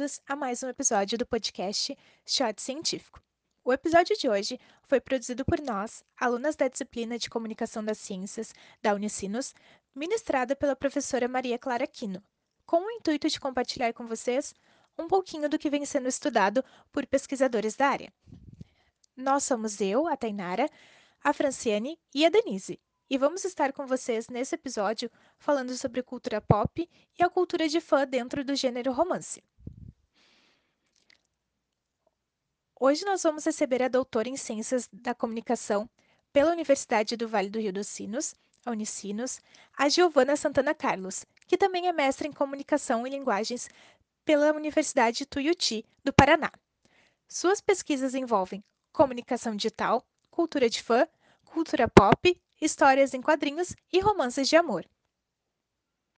bem-vindos a mais um episódio do podcast Shot Científico. O episódio de hoje foi produzido por nós, alunas da disciplina de Comunicação das Ciências da Unicinos, ministrada pela professora Maria Clara Quino, com o intuito de compartilhar com vocês um pouquinho do que vem sendo estudado por pesquisadores da área. Nós somos eu, a Tainara, a Franciane e a Denise, e vamos estar com vocês nesse episódio falando sobre cultura pop e a cultura de fã dentro do gênero romance. Hoje nós vamos receber a doutora em Ciências da Comunicação pela Universidade do Vale do Rio dos Sinos, a Unicinos, a Giovana Santana Carlos, que também é mestre em Comunicação e Linguagens pela Universidade Tuiuti, do Paraná. Suas pesquisas envolvem comunicação digital, cultura de fã, cultura pop histórias em quadrinhos e romances de amor.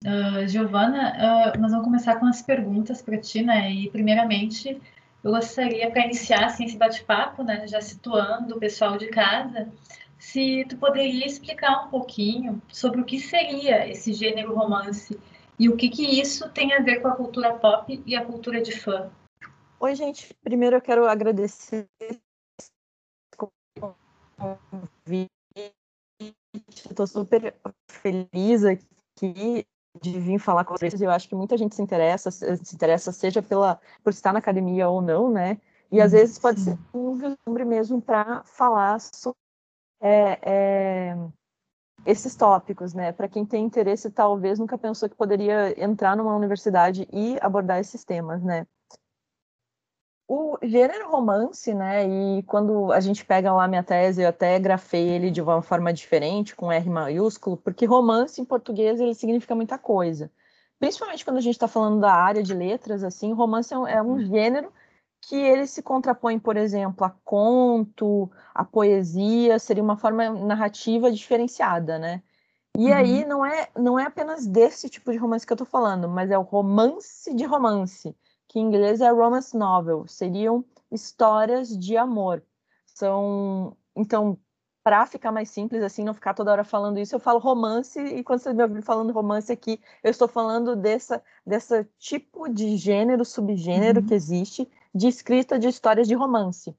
Uh, Giovana, uh, nós vamos começar com as perguntas para ti, né? E primeiramente, eu gostaria para iniciar assim, esse bate-papo, né? Já situando o pessoal de casa, se tu poderia explicar um pouquinho sobre o que seria esse gênero romance e o que que isso tem a ver com a cultura pop e a cultura de fã. Oi, gente. Primeiro eu quero agradecer Estou super feliz aqui de vir falar com vocês. Eu acho que muita gente se interessa, se interessa seja pela por estar na academia ou não, né? E às vezes pode ser um vislumbre mesmo para falar sobre é, é, esses tópicos, né? Para quem tem interesse, talvez nunca pensou que poderia entrar numa universidade e abordar esses temas, né? O gênero romance, né? E quando a gente pega lá minha tese, eu até grafei ele de uma forma diferente, com R maiúsculo, porque romance em português ele significa muita coisa. Principalmente quando a gente está falando da área de letras, assim, romance é um, é um gênero que ele se contrapõe, por exemplo, a conto, a poesia, seria uma forma narrativa diferenciada, né? E uhum. aí não é, não é apenas desse tipo de romance que eu estou falando, mas é o romance de romance que em inglês é romance novel, seriam histórias de amor. São, então, para ficar mais simples assim, não ficar toda hora falando isso, eu falo romance e quando você me ouvir falando romance aqui, eu estou falando dessa dessa tipo de gênero, subgênero uhum. que existe de escrita de histórias de romance.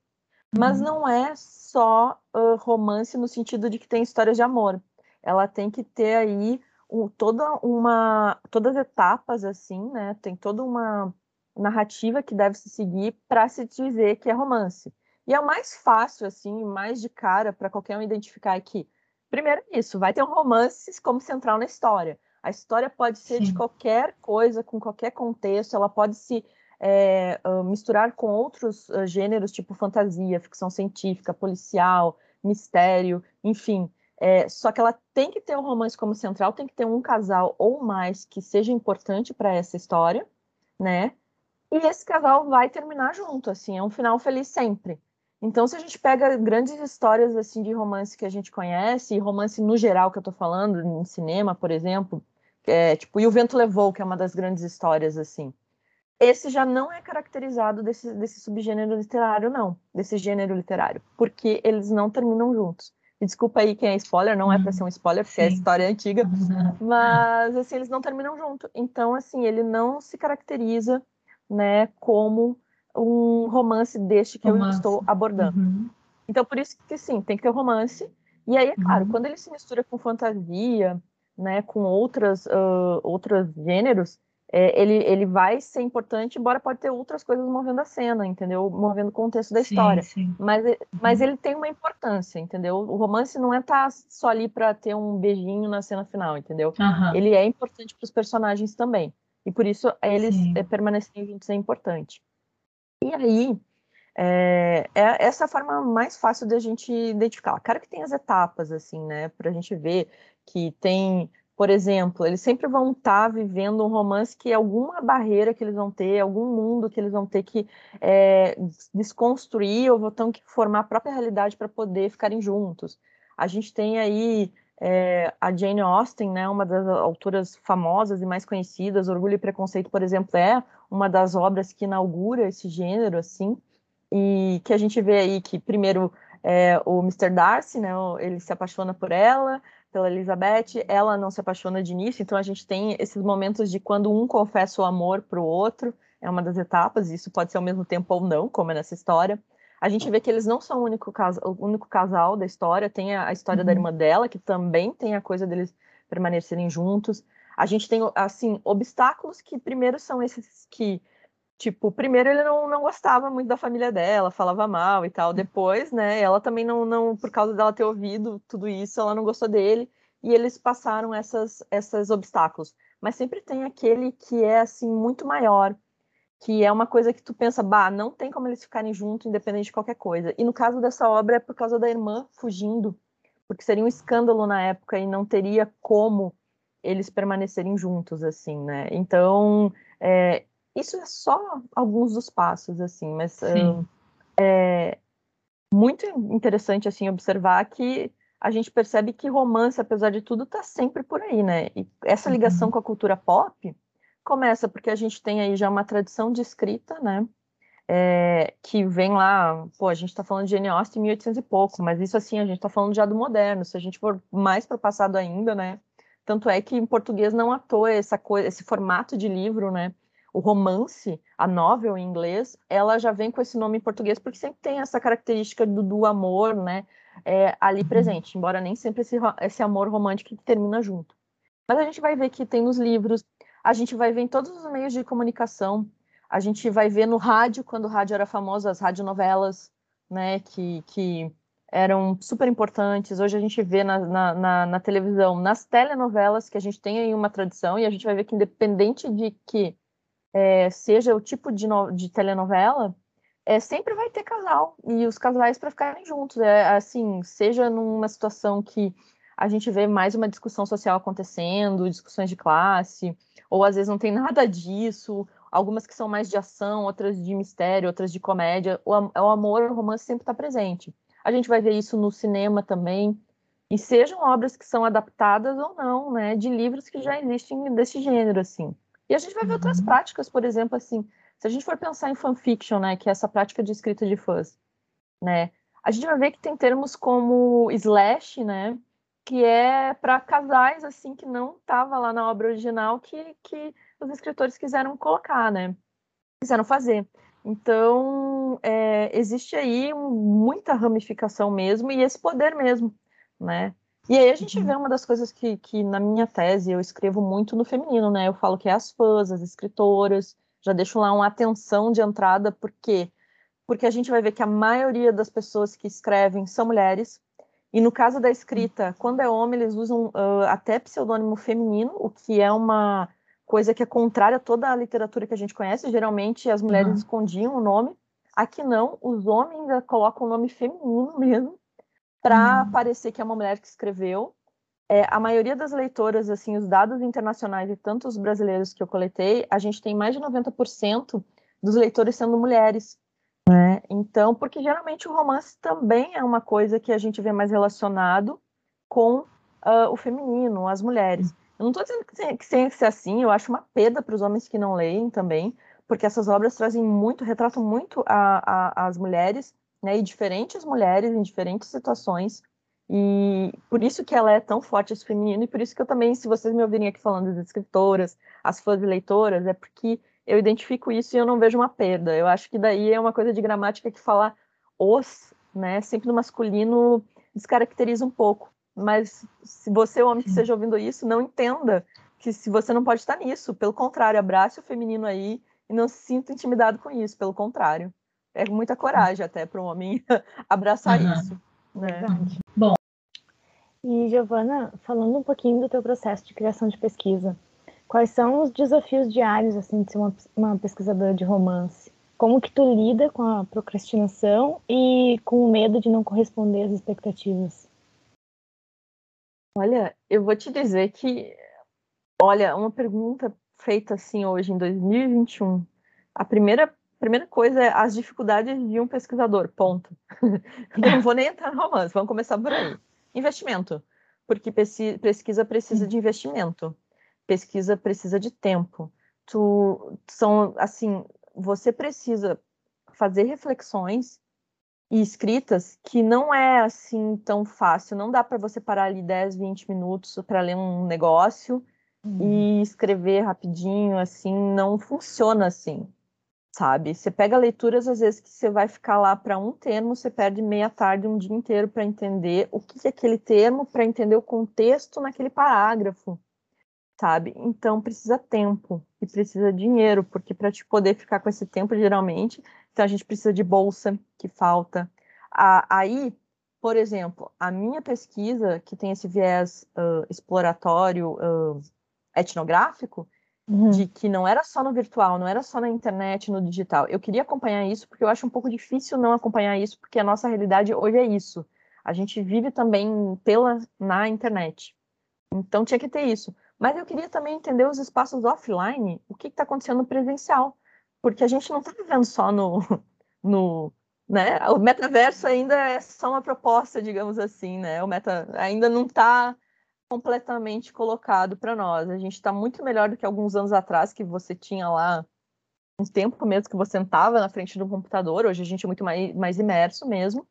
Mas uhum. não é só uh, romance no sentido de que tem histórias de amor. Ela tem que ter aí um, toda uma todas as etapas assim, né? Tem toda uma narrativa que deve se seguir para se dizer que é romance. E é o mais fácil, assim, mais de cara para qualquer um identificar aqui. Primeiro, isso, vai ter um romance como central na história. A história pode ser Sim. de qualquer coisa, com qualquer contexto, ela pode se é, misturar com outros uh, gêneros, tipo fantasia, ficção científica, policial, mistério, enfim. É, só que ela tem que ter um romance como central, tem que ter um casal ou mais que seja importante para essa história, né? E esse casal vai terminar junto, assim, é um final feliz sempre. Então, se a gente pega grandes histórias assim de romance que a gente conhece, e romance no geral que eu tô falando, em cinema, por exemplo, é, tipo, E o Vento Levou, que é uma das grandes histórias, assim. Esse já não é caracterizado desse, desse subgênero literário, não, desse gênero literário, porque eles não terminam juntos. E desculpa aí quem é spoiler, não é para ser um spoiler, porque Sim. a história é antiga, mas, assim, eles não terminam junto. Então, assim, ele não se caracteriza né, como um romance deste que romance. eu estou abordando. Uhum. Então, por isso que sim, tem que ter romance. E aí, é claro, uhum. quando ele se mistura com fantasia, né, com outras, uh, outros gêneros, é, ele, ele vai ser importante, embora pode ter outras coisas movendo a cena, entendeu? Movendo o contexto da história. Sim. Mas, uhum. mas ele tem uma importância, entendeu? O romance não é estar tá só ali para ter um beijinho na cena final, entendeu? Ele é importante para os personagens também. E por isso eles Sim. Eh, permanecerem juntos é importante. E aí, é, é, essa a forma mais fácil de a gente identificar. Claro que tem as etapas, assim, né? Para a gente ver que tem, por exemplo, eles sempre vão estar tá vivendo um romance que é alguma barreira que eles vão ter, algum mundo que eles vão ter que é, desconstruir ou vão ter que formar a própria realidade para poder ficarem juntos. A gente tem aí é, a Jane Austen, né, uma das autoras famosas e mais conhecidas, Orgulho e Preconceito, por exemplo, é uma das obras que inaugura esse gênero, assim, e que a gente vê aí que, primeiro, é, o Mr. Darcy, né, ele se apaixona por ela, pela Elizabeth, ela não se apaixona de início, então a gente tem esses momentos de quando um confessa o amor para o outro, é uma das etapas, isso pode ser ao mesmo tempo ou não, como é nessa história. A gente vê que eles não são o único, casal, o único casal da história, tem a, a história uhum. da irmã dela, que também tem a coisa deles permanecerem juntos. A gente tem, assim, obstáculos que primeiro são esses que, tipo, primeiro ele não, não gostava muito da família dela, falava mal e tal. Depois, né, ela também não, não, por causa dela ter ouvido tudo isso, ela não gostou dele. E eles passaram essas, esses obstáculos. Mas sempre tem aquele que é, assim, muito maior, que é uma coisa que tu pensa, bah, não tem como eles ficarem juntos, independente de qualquer coisa. E no caso dessa obra é por causa da irmã fugindo, porque seria um escândalo na época e não teria como eles permanecerem juntos, assim, né? Então, é, isso é só alguns dos passos, assim, mas uh, é muito interessante, assim, observar que a gente percebe que romance, apesar de tudo, está sempre por aí, né? E essa ligação uhum. com a cultura pop Começa porque a gente tem aí já uma tradição de escrita, né? É, que vem lá, pô, a gente está falando de Jane Austen em 1800 e pouco, mas isso assim, a gente está falando já do moderno, se a gente for mais para o passado ainda, né? Tanto é que em português não à toa essa coisa, esse formato de livro, né? O romance, a novel em inglês, ela já vem com esse nome em português porque sempre tem essa característica do, do amor, né? É, ali presente, embora nem sempre esse, esse amor romântico que termina junto. Mas a gente vai ver que tem nos livros, a gente vai ver em todos os meios de comunicação, a gente vai ver no rádio, quando o rádio era famoso, as radionovelas, né, que, que eram super importantes. Hoje a gente vê na, na, na, na, televisão, nas telenovelas, que a gente tem aí uma tradição, e a gente vai ver que independente de que é, seja o tipo de, no, de telenovela, é, sempre vai ter casal, e os casais para ficarem juntos. É, assim, seja numa situação que a gente vê mais uma discussão social acontecendo, discussões de classe, ou às vezes não tem nada disso, algumas que são mais de ação, outras de mistério, outras de comédia. O, o amor, o romance sempre está presente. A gente vai ver isso no cinema também, e sejam obras que são adaptadas ou não, né, de livros que já existem desse gênero, assim. E a gente vai ver uhum. outras práticas, por exemplo, assim, se a gente for pensar em fanfiction, né, que é essa prática de escrita de fãs, né, a gente vai ver que tem termos como slash, né, que é para casais assim que não estava lá na obra original que, que os escritores quiseram colocar, né? Quiseram fazer. Então é, existe aí um, muita ramificação mesmo e esse poder mesmo, né? E aí a gente uhum. vê uma das coisas que, que na minha tese eu escrevo muito no feminino, né? Eu falo que é as fãs, as escritoras, já deixo lá uma atenção de entrada, por quê? Porque a gente vai ver que a maioria das pessoas que escrevem são mulheres, e no caso da escrita, quando é homem, eles usam uh, até pseudônimo feminino, o que é uma coisa que é contrária a toda a literatura que a gente conhece. Geralmente as mulheres uhum. escondiam o nome. Aqui não, os homens colocam o nome feminino mesmo, para uhum. parecer que é uma mulher que escreveu. É, a maioria das leitoras, assim, os dados internacionais e tanto os brasileiros que eu coletei, a gente tem mais de 90% dos leitores sendo mulheres. Né? Então, porque geralmente o romance também é uma coisa que a gente vê mais relacionado com uh, o feminino, as mulheres. Eu não estou dizendo que tem, que ser assim, eu acho uma perda para os homens que não leem também, porque essas obras trazem muito, retratam muito a, a, as mulheres, né, e diferentes mulheres em diferentes situações, e por isso que ela é tão forte esse feminino, e por isso que eu também, se vocês me ouvirem aqui falando das escritoras, as fãs leitoras, é porque eu identifico isso e eu não vejo uma perda. Eu acho que daí é uma coisa de gramática que falar os, né, sempre no masculino descaracteriza um pouco. Mas se você, homem que esteja ouvindo isso, não entenda que se você não pode estar nisso. Pelo contrário, abrace o feminino aí e não se sinta intimidado com isso. Pelo contrário, é muita coragem até para um homem abraçar uhum. isso. Né? Bom. E Giovana, falando um pouquinho do teu processo de criação de pesquisa, Quais são os desafios diários assim de ser uma, uma pesquisadora de romance? Como que tu lida com a procrastinação e com o medo de não corresponder às expectativas? Olha, eu vou te dizer que, olha, uma pergunta feita assim hoje em 2021. A primeira primeira coisa é as dificuldades de um pesquisador, ponto. não vou nem entrar no romance, vamos começar por aí. Investimento, porque pesquisa precisa de investimento pesquisa precisa de tempo. Tu, são, assim, você precisa fazer reflexões e escritas que não é assim tão fácil. Não dá para você parar ali 10, 20 minutos para ler um negócio uhum. e escrever rapidinho, assim, não funciona assim. sabe? Você pega leituras, às vezes, que você vai ficar lá para um termo, você perde meia tarde, um dia inteiro para entender o que é aquele termo, para entender o contexto naquele parágrafo, sabe? Então, precisa tempo e precisa dinheiro, porque para te poder ficar com esse tempo, geralmente, então a gente precisa de bolsa, que falta. Aí, por exemplo, a minha pesquisa, que tem esse viés uh, exploratório, uh, etnográfico, uhum. de que não era só no virtual, não era só na internet, no digital. Eu queria acompanhar isso, porque eu acho um pouco difícil não acompanhar isso, porque a nossa realidade hoje é isso. A gente vive também pela na internet. Então tinha que ter isso. Mas eu queria também entender os espaços offline, o que está acontecendo no presencial. Porque a gente não está vivendo só no, no, né? O metaverso ainda é só uma proposta, digamos assim, né? O meta ainda não está completamente colocado para nós. A gente está muito melhor do que alguns anos atrás, que você tinha lá um tempo mesmo que você sentava na frente do computador. Hoje a gente é muito mais, mais imerso mesmo.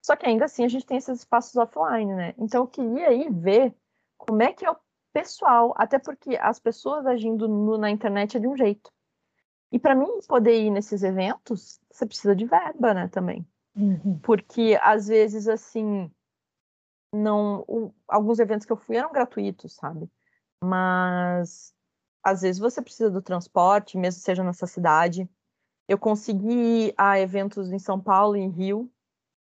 Só que ainda assim a gente tem esses espaços offline, né? Então eu queria ir ver como é que é o pessoal, até porque as pessoas agindo no, na internet é de um jeito. E para mim poder ir nesses eventos, você precisa de verba, né, também. Uhum. Porque às vezes assim, não, o, alguns eventos que eu fui eram gratuitos, sabe? Mas às vezes você precisa do transporte, mesmo seja nessa cidade. Eu consegui ir a eventos em São Paulo e em Rio,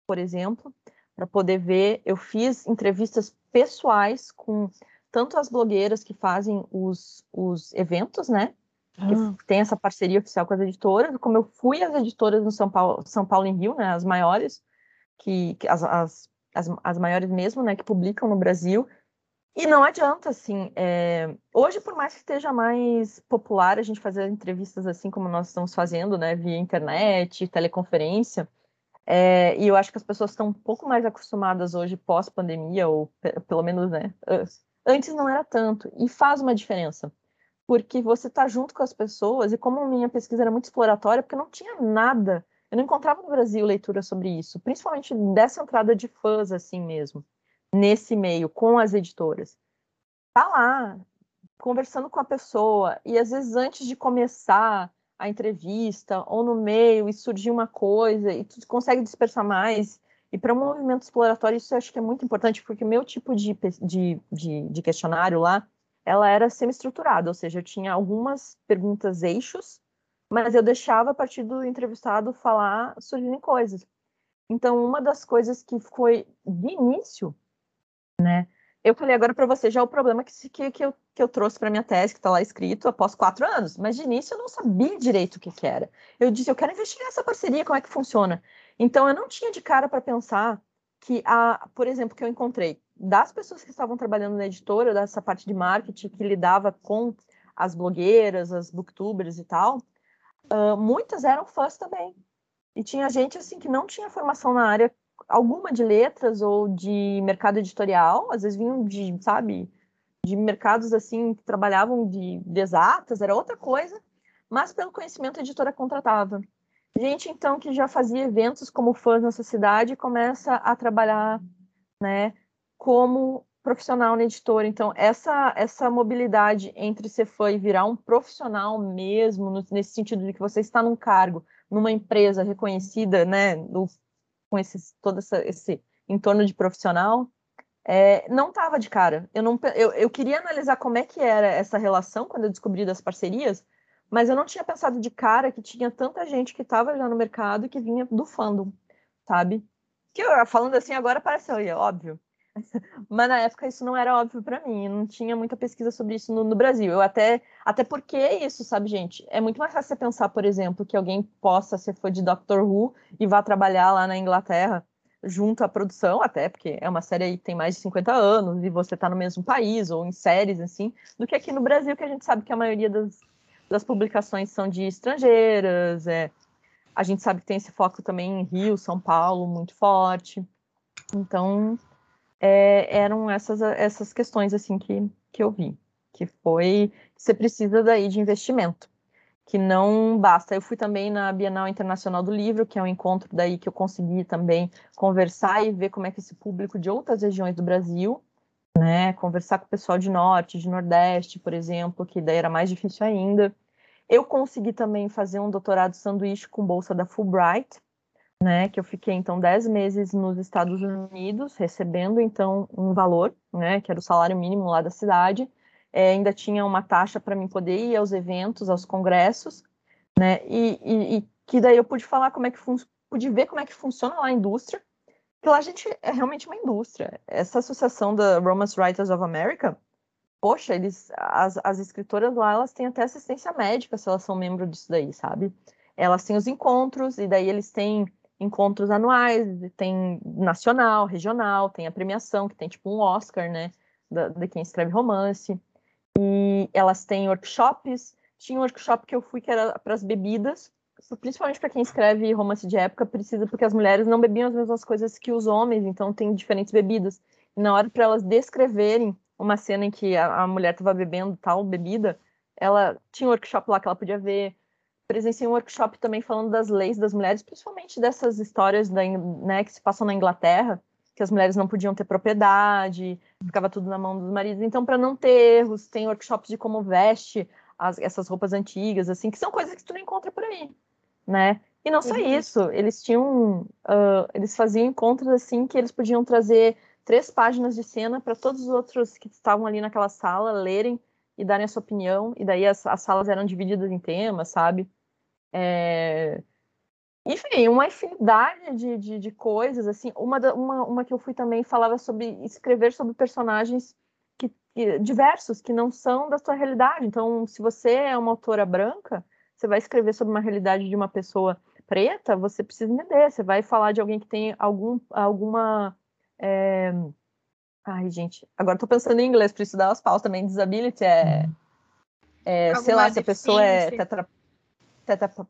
por exemplo, para poder ver. Eu fiz entrevistas pessoais com tanto as blogueiras que fazem os, os eventos, né? Ah. Que tem essa parceria oficial com as editoras, como eu fui às editoras no São Paulo, São Paulo e Rio, né? As maiores, que, que as, as as, as maiores mesmo, né, que publicam no Brasil. E não adianta, assim, é... hoje, por mais que esteja mais popular a gente fazer entrevistas assim como nós estamos fazendo, né, via internet, teleconferência, é... e eu acho que as pessoas estão um pouco mais acostumadas hoje pós-pandemia, ou pelo menos, né, antes não era tanto, e faz uma diferença, porque você está junto com as pessoas, e como minha pesquisa era muito exploratória, porque não tinha nada eu não encontrava no Brasil leitura sobre isso, principalmente dessa entrada de fãs, assim mesmo, nesse meio, com as editoras. Tá lá, conversando com a pessoa, e às vezes antes de começar a entrevista, ou no meio, e surgir uma coisa, e tu consegue dispersar mais. E para um movimento exploratório, isso eu acho que é muito importante, porque o meu tipo de, de, de, de questionário lá, ela era semi-estruturada, ou seja, eu tinha algumas perguntas eixos, mas eu deixava a partir do entrevistado falar surgirem coisas. Então, uma das coisas que foi de início, né? Eu falei agora para você já o problema que, que, que, eu, que eu trouxe para minha tese, que está lá escrito após quatro anos, mas de início eu não sabia direito o que, que era. Eu disse, eu quero investigar essa parceria, como é que funciona. Então, eu não tinha de cara para pensar que, a, por exemplo, que eu encontrei das pessoas que estavam trabalhando na editora, dessa parte de marketing que lidava com as blogueiras, as booktubers e tal, uh, muitas eram fãs também. E tinha gente assim que não tinha formação na área alguma de letras ou de mercado editorial, às vezes vinham de, sabe, de mercados assim que trabalhavam de, de exatas, era outra coisa, mas pelo conhecimento a editora contratava. Gente então que já fazia eventos como fãs nessa cidade começa a trabalhar, né, como profissional na editora. Então, essa, essa mobilidade entre ser fã e virar um profissional mesmo, no, nesse sentido de que você está num cargo, numa empresa reconhecida, né, com esse, todo essa, esse entorno de profissional, é, não estava de cara. Eu, não, eu, eu queria analisar como é que era essa relação quando eu descobri das parcerias, mas eu não tinha pensado de cara que tinha tanta gente que estava já no mercado e que vinha do fandom, sabe? Que eu, falando assim agora parece óbvio, mas na época isso não era óbvio para mim, não tinha muita pesquisa sobre isso no, no, Brasil. Eu até, até porque é isso, sabe, gente? É muito mais fácil você pensar, por exemplo, que alguém possa ser fã de Doctor Who e vá trabalhar lá na Inglaterra junto à produção, até porque é uma série que tem mais de 50 anos e você está no mesmo país ou em séries assim, do que aqui no Brasil, que a gente sabe que a maioria das, das publicações são de estrangeiras, é, a gente sabe que tem esse foco também em Rio, São Paulo, muito forte. Então, é, eram essas, essas questões assim que, que eu vi, que foi você precisa daí de investimento, que não basta. Eu fui também na Bienal Internacional do Livro, que é um encontro daí que eu consegui também conversar e ver como é que esse público de outras regiões do Brasil, né, conversar com o pessoal de Norte, de Nordeste, por exemplo, que daí era mais difícil ainda. Eu consegui também fazer um doutorado sanduíche com bolsa da Fulbright, né, que eu fiquei então 10 meses nos Estados Unidos, recebendo então um valor, né, que era o salário mínimo lá da cidade, é, ainda tinha uma taxa para mim poder ir aos eventos, aos congressos, né, e, e, e que daí eu pude falar como é que pude ver como é que funciona lá a indústria, que lá a gente é realmente uma indústria. Essa associação da Romance Writers of America, poxa, eles, as, as escritoras lá, elas têm até assistência médica se elas são membro disso daí, sabe? Elas têm os encontros, e daí eles têm encontros anuais, tem nacional, regional, tem a premiação, que tem tipo um Oscar, né, de quem escreve romance. E elas têm workshops. Tinha um workshop que eu fui que era para as bebidas, principalmente para quem escreve romance de época, precisa porque as mulheres não bebiam as mesmas coisas que os homens, então tem diferentes bebidas. E na hora para elas descreverem uma cena em que a, a mulher estava bebendo tal bebida, ela tinha um workshop lá que ela podia ver presenciei um workshop também falando das leis das mulheres, principalmente dessas histórias da, né, que se passam na Inglaterra, que as mulheres não podiam ter propriedade, ficava tudo na mão dos maridos. Então, para não ter erros, tem workshops de como veste as, essas roupas antigas, assim, que são coisas que tu não encontra por aí, né? E não só uhum. isso, eles tinham, uh, eles faziam encontros assim que eles podiam trazer três páginas de cena para todos os outros que estavam ali naquela sala lerem e darem a sua opinião, e daí as, as salas eram divididas em temas, sabe? É... Enfim, uma infinidade de, de, de coisas, assim, uma, da, uma, uma que eu fui também falava sobre escrever sobre personagens que, que, diversos, que não são da sua realidade, então, se você é uma autora branca, você vai escrever sobre uma realidade de uma pessoa preta, você precisa entender, você vai falar de alguém que tem algum, alguma... É... Ai, gente, agora tô pensando em inglês, por isso dar as pausas também, disability é... é sei lá, se a pessoa é tetra,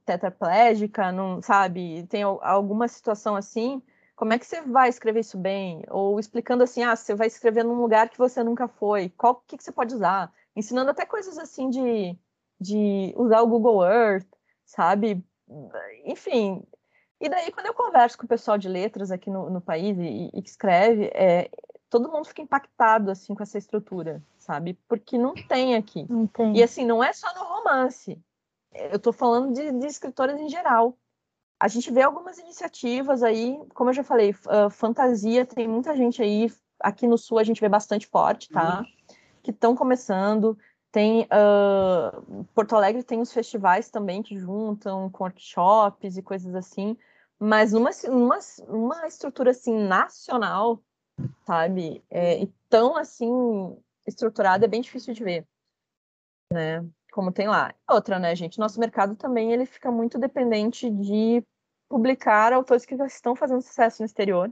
tetraplégica, não sabe, tem alguma situação assim, como é que você vai escrever isso bem? Ou explicando assim, ah, você vai escrever num lugar que você nunca foi, qual que, que você pode usar? Ensinando até coisas assim de, de usar o Google Earth, sabe? Enfim. E daí, quando eu converso com o pessoal de letras aqui no, no país e, e que escreve, é, todo mundo fica impactado assim com essa estrutura, sabe? Porque não tem aqui. Não tem. E assim, não é só no romance eu estou falando de, de escritoras em geral. A gente vê algumas iniciativas aí, como eu já falei, uh, fantasia, tem muita gente aí, aqui no sul a gente vê bastante forte, tá? Uhum. Que estão começando. Tem uh, Porto Alegre tem os festivais também que juntam com workshops e coisas assim, mas numa, numa, uma estrutura assim nacional, sabe? É, e tão assim estruturada é bem difícil de ver, né? como tem lá. Outra, né, gente? Nosso mercado também ele fica muito dependente de publicar autores que já estão fazendo sucesso no exterior.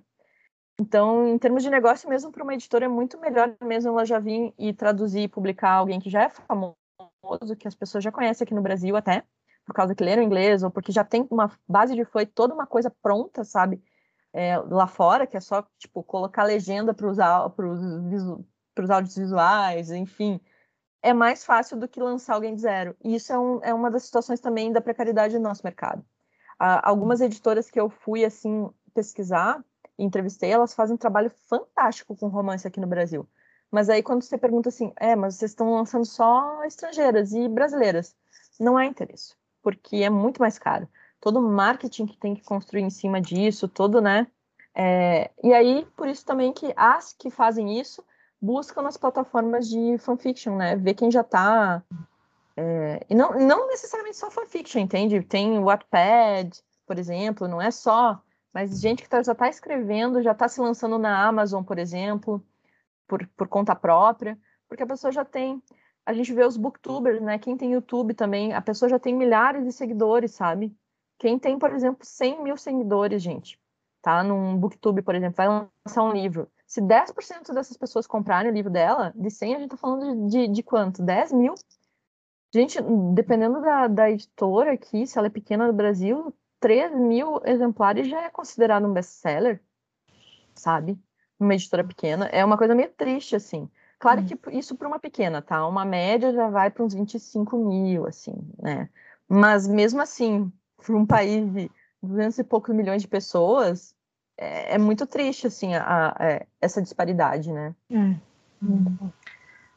Então, em termos de negócio, mesmo para uma editora, é muito melhor mesmo ela já vir e traduzir e publicar alguém que já é famoso, que as pessoas já conhecem aqui no Brasil até, por causa que leram inglês, ou porque já tem uma base de foi toda uma coisa pronta, sabe? É, lá fora, que é só, tipo, colocar legenda para os áudios visuais, enfim, é mais fácil do que lançar alguém de zero. E isso é, um, é uma das situações também da precariedade do nosso mercado. Uh, algumas editoras que eu fui assim pesquisar, entrevistei, elas fazem um trabalho fantástico com romance aqui no Brasil. Mas aí quando você pergunta assim, é, mas vocês estão lançando só estrangeiras e brasileiras, não é interesse, porque é muito mais caro. Todo o marketing que tem que construir em cima disso, todo, né? É, e aí, por isso também que as que fazem isso buscam nas plataformas de fanfiction, né? Ver quem já tá. É, e não, não necessariamente só fanfiction, entende? Tem o Wattpad, por exemplo, não é só, mas gente que tá, já está escrevendo, já está se lançando na Amazon, por exemplo, por, por conta própria, porque a pessoa já tem. A gente vê os booktubers, né? Quem tem YouTube também, a pessoa já tem milhares de seguidores, sabe? Quem tem, por exemplo, 100 mil seguidores, gente, tá? Num booktube, por exemplo, vai lançar um livro se 10% dessas pessoas comprarem o livro dela, de 100 a gente tá falando de, de, quanto? 10 mil? Gente, dependendo da, da editora aqui, se ela é pequena no Brasil, 3 mil exemplares já é considerado um best-seller, sabe? Uma editora pequena. É uma coisa meio triste, assim. Claro hum. que isso para uma pequena, tá? Uma média já vai para uns 25 mil, assim, né? Mas mesmo assim, para um país de 200 e poucos milhões de pessoas, é, é muito triste, assim, a, a, é, essa disparidade, né? Hum.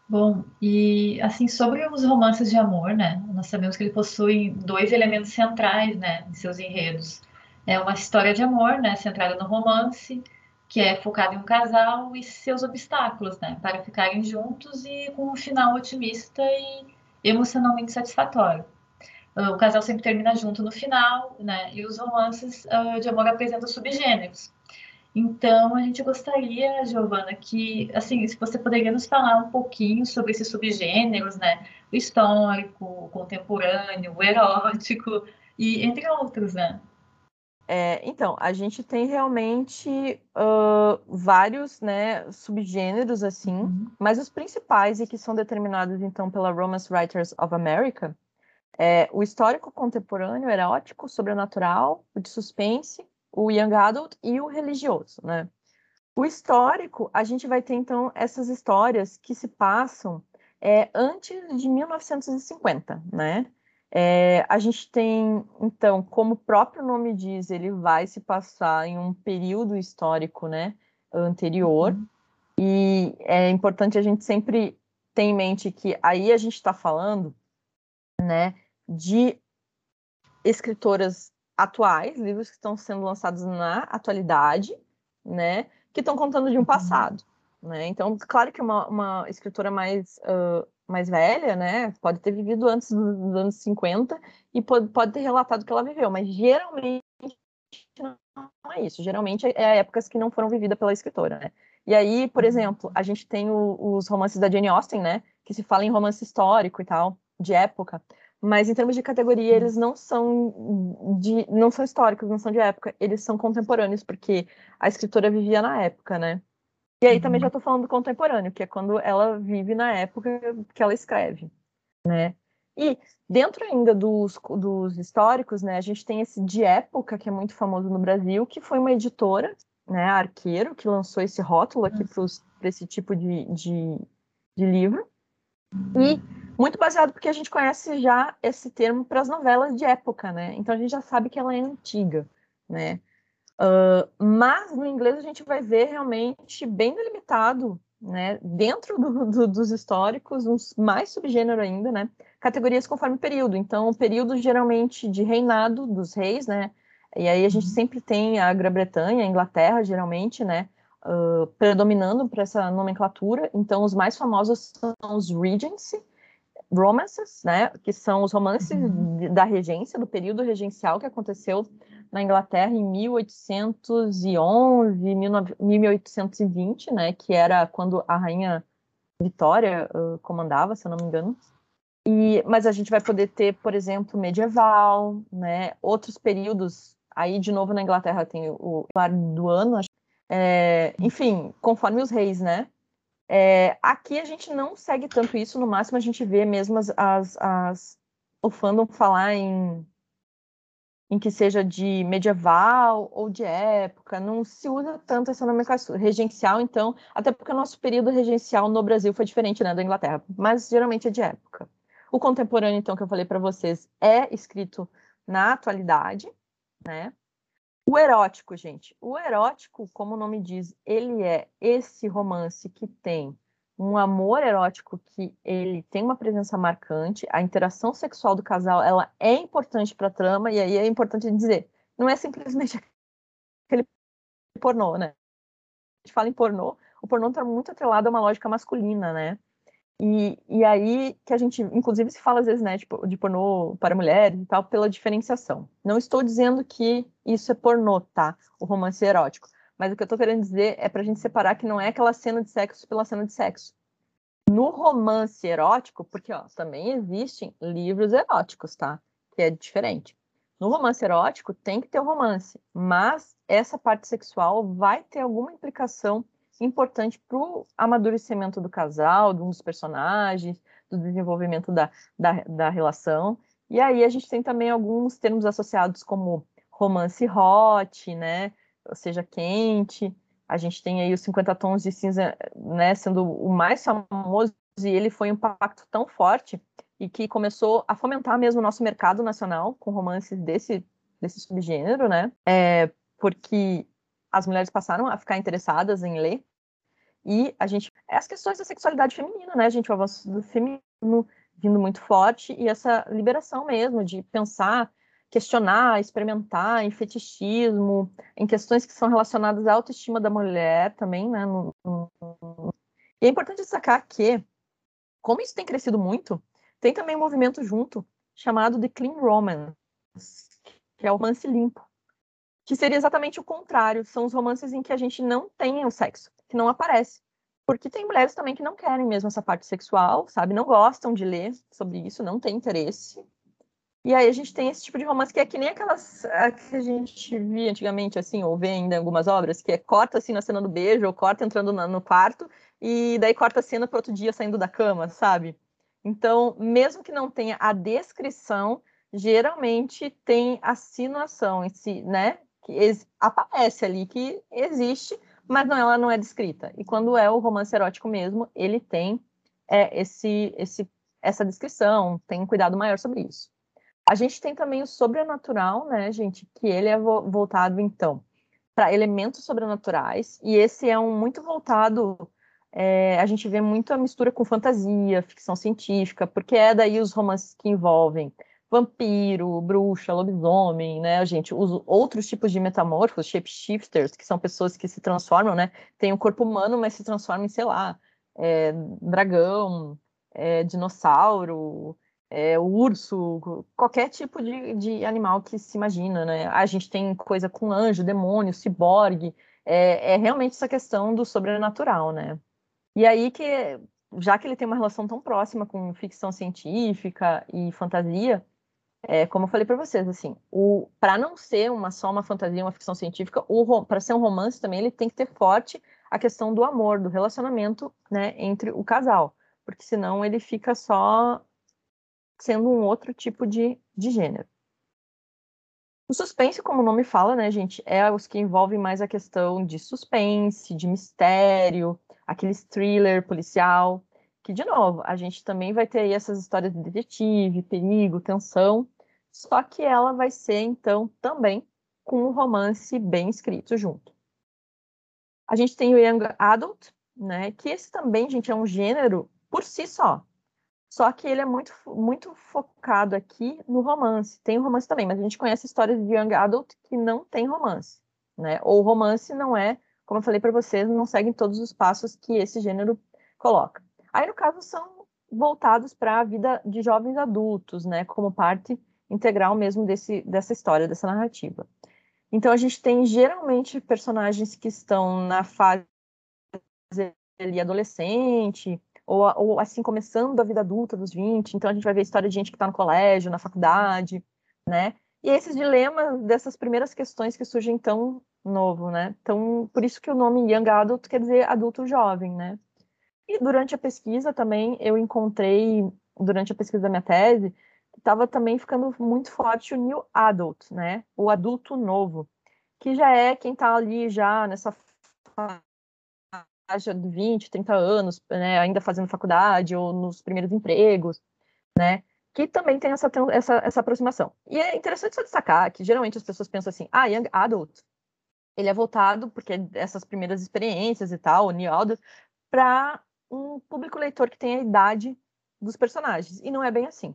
Bom, e assim, sobre os romances de amor, né? Nós sabemos que ele possui dois elementos centrais, né, em seus enredos. É uma história de amor, né, centrada no romance, que é focada em um casal e seus obstáculos, né, para ficarem juntos e com um final otimista e emocionalmente satisfatório. Ah, o casal sempre termina junto no final, né, e os romances uh, de amor apresentam subgêneros. Então, a gente gostaria, Giovana, que, assim, se você poderia nos falar um pouquinho sobre esses subgêneros, né? O histórico, o contemporâneo, o erótico, e entre outros, né? É, então, a gente tem realmente uh, vários né, subgêneros, assim, uhum. mas os principais e que são determinados, então, pela Romance Writers of America, é o histórico contemporâneo, erótico, sobrenatural, o de suspense, o young adult e o religioso, né? O histórico, a gente vai ter então essas histórias que se passam é, antes de 1950, né? É, a gente tem, então, como o próprio nome diz, ele vai se passar em um período histórico, né, anterior. Uhum. E é importante a gente sempre ter em mente que aí a gente está falando, né, de escritoras atuais, livros que estão sendo lançados na atualidade, né, que estão contando de um uhum. passado, né? Então, claro que uma, uma escritora mais uh, mais velha, né, pode ter vivido antes dos anos 50 e pode, pode ter relatado que ela viveu, mas geralmente não é isso. Geralmente é épocas que não foram vividas pela escritora, né? E aí, por uhum. exemplo, a gente tem o, os romances da Jane Austen, né, que se fala em romance histórico e tal, de época. Mas em termos de categoria, eles não são de não são históricos, não são de época, eles são contemporâneos, porque a escritora vivia na época, né? E aí também já estou falando do contemporâneo, que é quando ela vive na época que ela escreve, né? E dentro ainda dos, dos históricos, né, a gente tem esse de época, que é muito famoso no Brasil, que foi uma editora, né, Arqueiro, que lançou esse rótulo aqui para esse tipo de, de, de livro. E muito baseado porque a gente conhece já esse termo para as novelas de época, né? Então a gente já sabe que ela é antiga, né? Uh, mas no inglês a gente vai ver realmente bem delimitado, né? Dentro do, do, dos históricos, uns mais subgênero ainda, né? Categorias conforme período. Então, o período geralmente de reinado dos reis, né? E aí a gente uhum. sempre tem a Grã-Bretanha, a Inglaterra, geralmente, né? Uh, predominando para essa nomenclatura. Então, os mais famosos são os Regency, romances, né, que são os romances uhum. da regência, do período regencial que aconteceu na Inglaterra em 1811, 1820, né, que era quando a rainha Vitória uh, comandava, se eu não me engano. E, mas a gente vai poder ter, por exemplo, medieval, né, outros períodos. Aí, de novo, na Inglaterra tem o do ano, é, enfim, conforme os reis, né? É, aqui a gente não segue tanto isso, no máximo a gente vê mesmo as, as, as, o fandom falar em, em que seja de medieval ou de época, não se usa tanto essa nomenclatura regencial, então, até porque o nosso período regencial no Brasil foi diferente né, da Inglaterra, mas geralmente é de época. O contemporâneo, então, que eu falei para vocês, é escrito na atualidade, né? O erótico, gente. O erótico, como o nome diz, ele é esse romance que tem um amor erótico que ele tem uma presença marcante, a interação sexual do casal, ela é importante para a trama e aí é importante dizer, não é simplesmente aquele pornô, né? A gente fala em pornô, o pornô está muito atrelado a uma lógica masculina, né? E, e aí que a gente, inclusive, se fala às vezes, né, tipo, de pornô para mulheres e tal, pela diferenciação. Não estou dizendo que isso é pornô, tá? O romance erótico. Mas o que eu estou querendo dizer é para a gente separar que não é aquela cena de sexo pela cena de sexo. No romance erótico, porque ó, também existem livros eróticos, tá? Que é diferente. No romance erótico tem que ter o romance, mas essa parte sexual vai ter alguma implicação importante para o amadurecimento do casal, de um dos personagens, do desenvolvimento da, da, da relação. E aí a gente tem também alguns termos associados como romance hot, né? Ou seja, quente. A gente tem aí os 50 tons de cinza, né, sendo o mais famoso, e ele foi um impacto tão forte e que começou a fomentar mesmo o nosso mercado nacional com romances desse, desse subgênero, né? É, porque as mulheres passaram a ficar interessadas em ler E a gente. É as questões da sexualidade feminina, né, gente? O avanço do feminino vindo muito forte e essa liberação mesmo de pensar, questionar, experimentar em fetichismo, em questões que são relacionadas à autoestima da mulher também, né? No, no... E é importante destacar que, como isso tem crescido muito, tem também um movimento junto chamado de Clean Romance, que é o romance limpo, que seria exatamente o contrário, são os romances em que a gente não tem o sexo, que não aparece. Porque tem mulheres também que não querem mesmo essa parte sexual, sabe? Não gostam de ler sobre isso, não tem interesse. E aí a gente tem esse tipo de romance que é que nem aquelas que a gente via antigamente, assim, ou vê ainda em algumas obras, que é corta assim na cena do beijo, ou corta entrando no quarto, e daí corta a cena para outro dia saindo da cama, sabe? Então, mesmo que não tenha a descrição, geralmente tem a sinuação né? Que aparece ali que existe, mas não, ela não é descrita. E quando é o romance erótico mesmo, ele tem é, esse, esse, essa descrição, tem um cuidado maior sobre isso. A gente tem também o sobrenatural, né, gente, que ele é vo voltado, então, para elementos sobrenaturais, e esse é um muito voltado, é, a gente vê muito a mistura com fantasia, ficção científica, porque é daí os romances que envolvem vampiro, bruxa, lobisomem, né, gente, os outros tipos de metamorfos, shapeshifters, que são pessoas que se transformam, né, tem um corpo humano, mas se transformam em, sei lá, é, dragão, é, dinossauro, é, urso, qualquer tipo de, de, animal que se imagina, né, a gente tem coisa com anjo, demônio, ciborgue, é, é realmente essa questão do sobrenatural, né, e aí que, já que ele tem uma relação tão próxima com ficção científica e fantasia, é, como eu falei para vocês, assim, para não ser uma só uma fantasia, uma ficção científica, para ser um romance também ele tem que ter forte a questão do amor, do relacionamento, né, entre o casal, porque senão ele fica só sendo um outro tipo de, de gênero. O suspense, como o nome fala, né, gente, é os que envolvem mais a questão de suspense, de mistério, aquele thriller policial, que, de novo, a gente também vai ter aí essas histórias de detetive, perigo, tensão, só que ela vai ser, então, também com um romance bem escrito junto. A gente tem o Young Adult, né, que esse também, gente, é um gênero por si só. Só que ele é muito, muito focado aqui no romance. Tem romance também, mas a gente conhece histórias de Young Adult que não tem romance, né? Ou romance não é, como eu falei para vocês, não segue todos os passos que esse gênero coloca. Aí, no caso, são voltados para a vida de jovens adultos, né, como parte integral mesmo desse, dessa história, dessa narrativa. Então, a gente tem geralmente personagens que estão na fase ali, adolescente, ou, ou, assim, começando a vida adulta dos 20. Então, a gente vai ver a história de gente que está no colégio, na faculdade, né? E esses dilemas dessas primeiras questões que surgem tão novo, né? Então, por isso que o nome Young Adult quer dizer adulto jovem, né? E durante a pesquisa também eu encontrei, durante a pesquisa da minha tese, estava também ficando muito forte o new adult, né? O adulto novo, que já é quem está ali já nessa faixa de 20, 30 anos, né, ainda fazendo faculdade ou nos primeiros empregos, né? Que também tem essa, essa, essa aproximação. E é interessante só destacar que geralmente as pessoas pensam assim, ah, young adult, ele é voltado, porque essas primeiras experiências e tal, o new adult, para um público leitor que tem a idade dos personagens. E não é bem assim.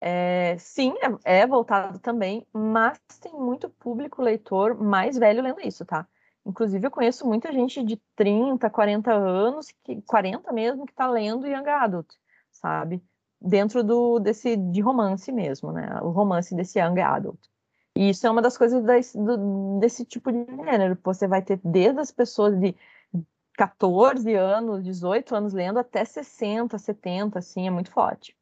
É, sim, é, é, voltado também, mas tem muito público leitor mais velho lendo isso, tá? Inclusive, eu conheço muita gente de 30, 40 anos, que, 40 mesmo, que está lendo Young Adult, sabe? Dentro do, desse, de romance mesmo, né? O romance desse Young Adult. E isso é uma das coisas desse, do, desse tipo de gênero. Você vai ter desde as pessoas de 14 anos, 18 anos lendo, até 60, 70, assim, é muito forte.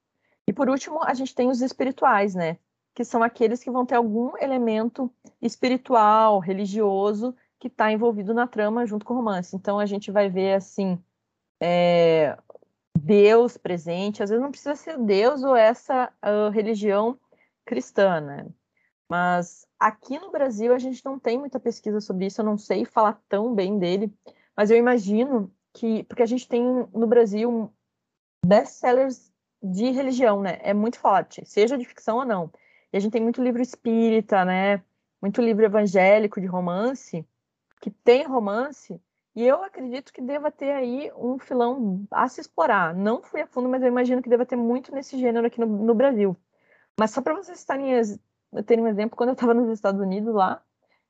E por último, a gente tem os espirituais, né? Que são aqueles que vão ter algum elemento espiritual, religioso, que está envolvido na trama junto com o romance. Então a gente vai ver assim. É, Deus presente, às vezes não precisa ser Deus ou essa uh, religião cristã, né? Mas aqui no Brasil a gente não tem muita pesquisa sobre isso, eu não sei falar tão bem dele, mas eu imagino que, porque a gente tem no Brasil best-sellers de religião, né? É muito forte, seja de ficção ou não. E a gente tem muito livro espírita, né? Muito livro evangélico de romance, que tem romance, E eu acredito que deva ter aí um filão a se explorar. Não fui a fundo, mas eu imagino que deva ter muito nesse gênero aqui no, no Brasil. Mas só para vocês terem, terem um exemplo, quando eu estava nos Estados Unidos lá,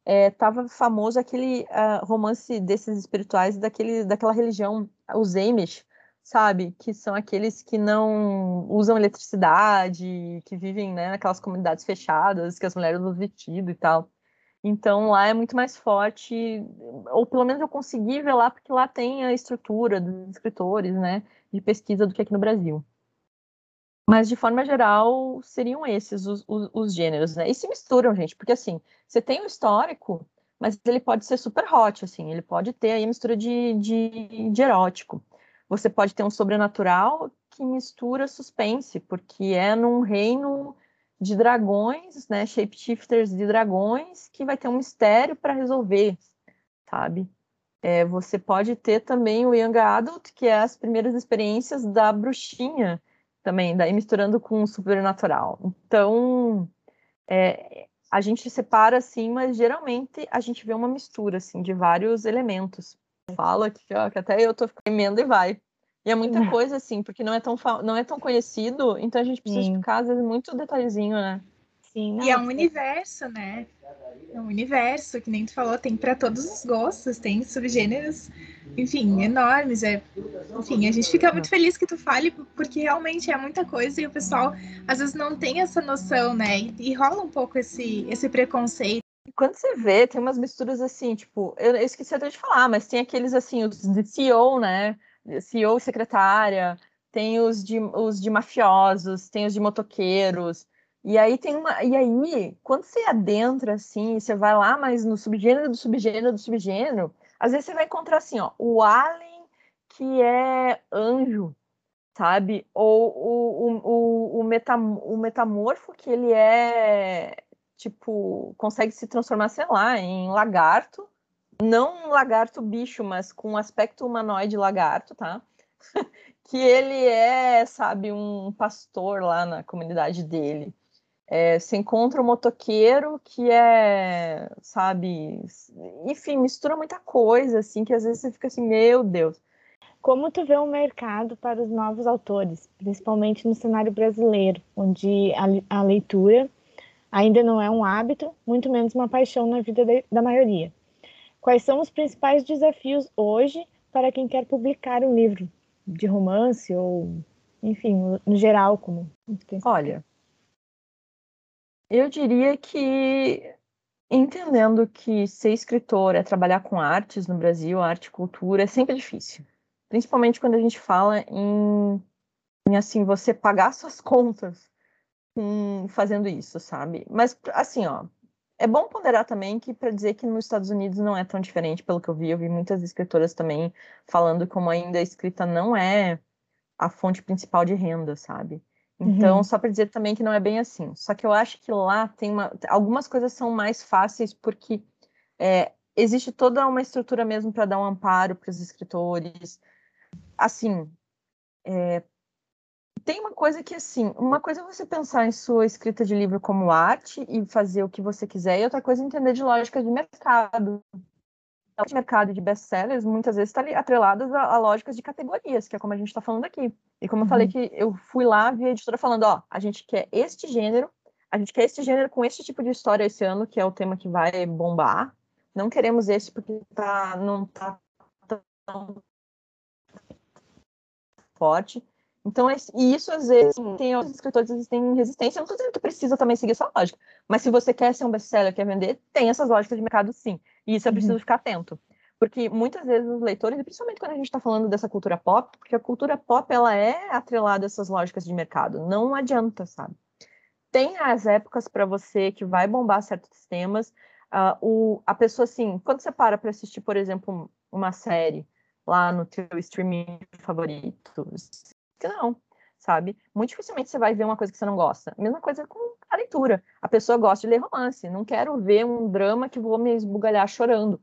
estava é, famoso aquele uh, romance desses espirituais daquele, daquela religião, os Amish, sabe? Que são aqueles que não usam eletricidade, que vivem né, naquelas comunidades fechadas, que as mulheres usam vestido e tal. Então lá é muito mais forte, ou pelo menos eu consegui ver lá, porque lá tem a estrutura dos escritores, né, de pesquisa do que aqui no Brasil. Mas, de forma geral, seriam esses os, os, os, gêneros, né? E se misturam, gente, porque, assim, você tem um histórico, mas ele pode ser super hot, assim, ele pode ter aí mistura de, de, de erótico. Você pode ter um sobrenatural que mistura suspense, porque é num reino de dragões, né, shapeshifters de dragões, que vai ter um mistério para resolver, sabe? É, você pode ter também o Young Adult, que é as primeiras experiências da bruxinha, também, daí misturando com o sobrenatural. Então, é, a gente separa assim, mas geralmente a gente vê uma mistura assim de vários elementos. Falo aqui, ó, que até eu tô emenda e vai. E é muita coisa assim, porque não é tão não é tão conhecido, então a gente precisa Sim. ficar às vezes muito detalhezinho, né? Sim, não, e é um universo, né? É um universo, que nem tu falou, tem para todos os gostos, tem subgêneros, enfim, enormes. É, enfim, a gente fica muito feliz que tu fale, porque realmente é muita coisa e o pessoal às vezes não tem essa noção, né? E, e rola um pouco esse, esse preconceito. Quando você vê, tem umas misturas assim, tipo, eu, eu esqueci até de falar, mas tem aqueles assim, os de CEO, né? CEO secretária, tem os de, os de mafiosos, tem os de motoqueiros, e aí tem uma. E aí, quando você adentra assim, você vai lá, mas no subgênero do subgênero do subgênero, às vezes você vai encontrar assim, ó, o alien que é anjo, sabe? Ou o, o, o, metam, o metamorfo que ele é tipo, consegue se transformar, sei lá, em lagarto. Não um lagarto bicho, mas com aspecto humanoide lagarto, tá? que ele é, sabe, um pastor lá na comunidade dele. É, se encontra um motoqueiro que é, sabe, enfim, mistura muita coisa, assim, que às vezes você fica assim, meu Deus. Como tu vê o mercado para os novos autores, principalmente no cenário brasileiro, onde a, a leitura ainda não é um hábito, muito menos uma paixão na vida de, da maioria. Quais são os principais desafios hoje para quem quer publicar um livro de romance ou, enfim, no geral, como? Olha, eu diria que entendendo que ser escritor é trabalhar com artes no Brasil, arte e cultura, é sempre difícil. Principalmente quando a gente fala em, em assim, você pagar suas contas com, fazendo isso, sabe? Mas, assim, ó, é bom ponderar também que para dizer que nos Estados Unidos não é tão diferente, pelo que eu vi, eu vi muitas escritoras também falando como ainda a escrita não é a fonte principal de renda, sabe? Então, uhum. só para dizer também que não é bem assim. Só que eu acho que lá tem uma. Algumas coisas são mais fáceis porque é, existe toda uma estrutura mesmo para dar um amparo para os escritores. Assim, é, tem uma coisa que, assim, uma coisa é você pensar em sua escrita de livro como arte e fazer o que você quiser, e outra coisa é entender de lógica de mercado de mercado de best-sellers muitas vezes está atreladas a, a, lógicas de categorias, que é como a gente está falando aqui. E como eu falei uhum. que eu fui lá, vi a editora falando, ó, a gente quer este gênero, a gente quer este gênero com este tipo de história esse ano, que é o tema que vai bombar. Não queremos esse porque tá, não tá tão forte. Então, e isso às vezes tem os escritores que têm resistência. Eu não estou dizendo que precisa também seguir essa lógica. Mas se você quer ser um best-seller, quer vender, tem essas lógicas de mercado sim. E isso é preciso uhum. ficar atento. Porque muitas vezes os leitores, e principalmente quando a gente está falando dessa cultura pop, porque a cultura pop ela é atrelada a essas lógicas de mercado. Não adianta, sabe? Tem as épocas para você que vai bombar certos temas. Uh, o, a pessoa, assim, quando você para para assistir, por exemplo, uma série lá no teu streaming favorito, que não, sabe? Muito dificilmente você vai ver uma coisa que você não gosta. Mesma coisa com a leitura. A pessoa gosta de ler romance. Não quero ver um drama que vou me esbugalhar chorando.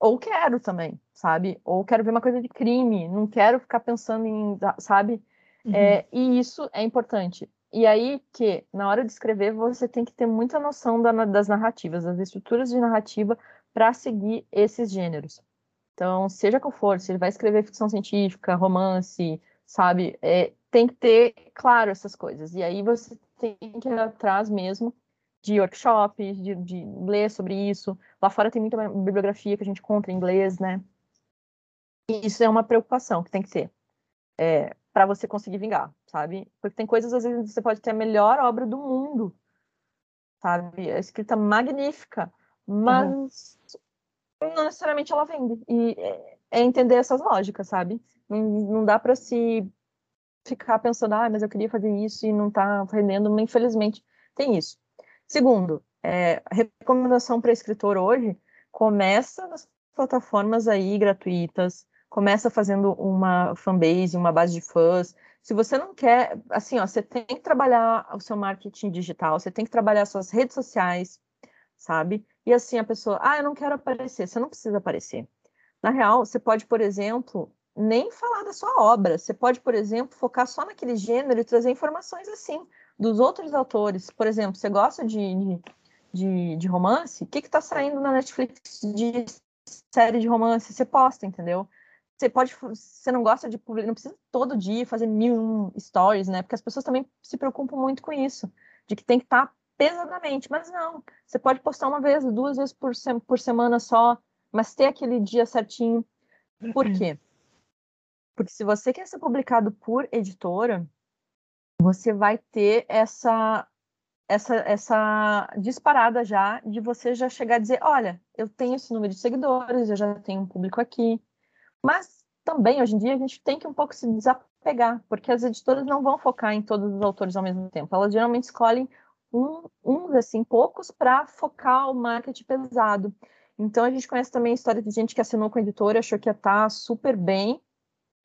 Ou quero também, sabe? Ou quero ver uma coisa de crime. Não quero ficar pensando em, sabe? Uhum. É, e isso é importante. E aí que, na hora de escrever, você tem que ter muita noção da, das narrativas, das estruturas de narrativa para seguir esses gêneros. Então, seja qual for, se ele vai escrever ficção científica, romance, sabe, é, tem que ter claro essas coisas. E aí você tem que ir atrás mesmo de workshops, de, de ler sobre isso. Lá fora tem muita bibliografia que a gente compra em inglês, né? E isso é uma preocupação que tem que ter. É, para você conseguir vingar, sabe? Porque tem coisas, às vezes, você pode ter a melhor obra do mundo, sabe? A escrita magnífica, mas uhum. não necessariamente ela vende. E é, é entender essas lógicas, sabe? Não, não dá para se ficar pensando, ah, mas eu queria fazer isso e não tá rendendo, mas infelizmente tem isso. Segundo, é, a recomendação para escritor hoje começa nas plataformas aí gratuitas, começa fazendo uma fanbase, uma base de fãs. Se você não quer, assim, ó, você tem que trabalhar o seu marketing digital, você tem que trabalhar suas redes sociais, sabe? E assim a pessoa, ah, eu não quero aparecer, você não precisa aparecer. Na real, você pode, por exemplo, nem falar da sua obra. Você pode, por exemplo, focar só naquele gênero e trazer informações assim dos outros autores. Por exemplo, você gosta de, de, de romance? O que está saindo na Netflix de série de romance? Você posta, entendeu? Você pode, você não gosta de publicar, não precisa todo dia fazer mil stories, né? Porque as pessoas também se preocupam muito com isso, de que tem que estar tá pesadamente, mas não. Você pode postar uma vez, duas vezes por, se por semana só, mas ter aquele dia certinho. Por quê? Porque se você quer ser publicado por editora, você vai ter essa essa essa disparada já de você já chegar a dizer, olha, eu tenho esse número de seguidores, eu já tenho um público aqui. Mas também hoje em dia a gente tem que um pouco se desapegar, porque as editoras não vão focar em todos os autores ao mesmo tempo. Elas geralmente escolhem um, uns assim poucos para focar o marketing pesado. Então a gente conhece também a história de gente que assinou com a editora, achou que ia estar tá super bem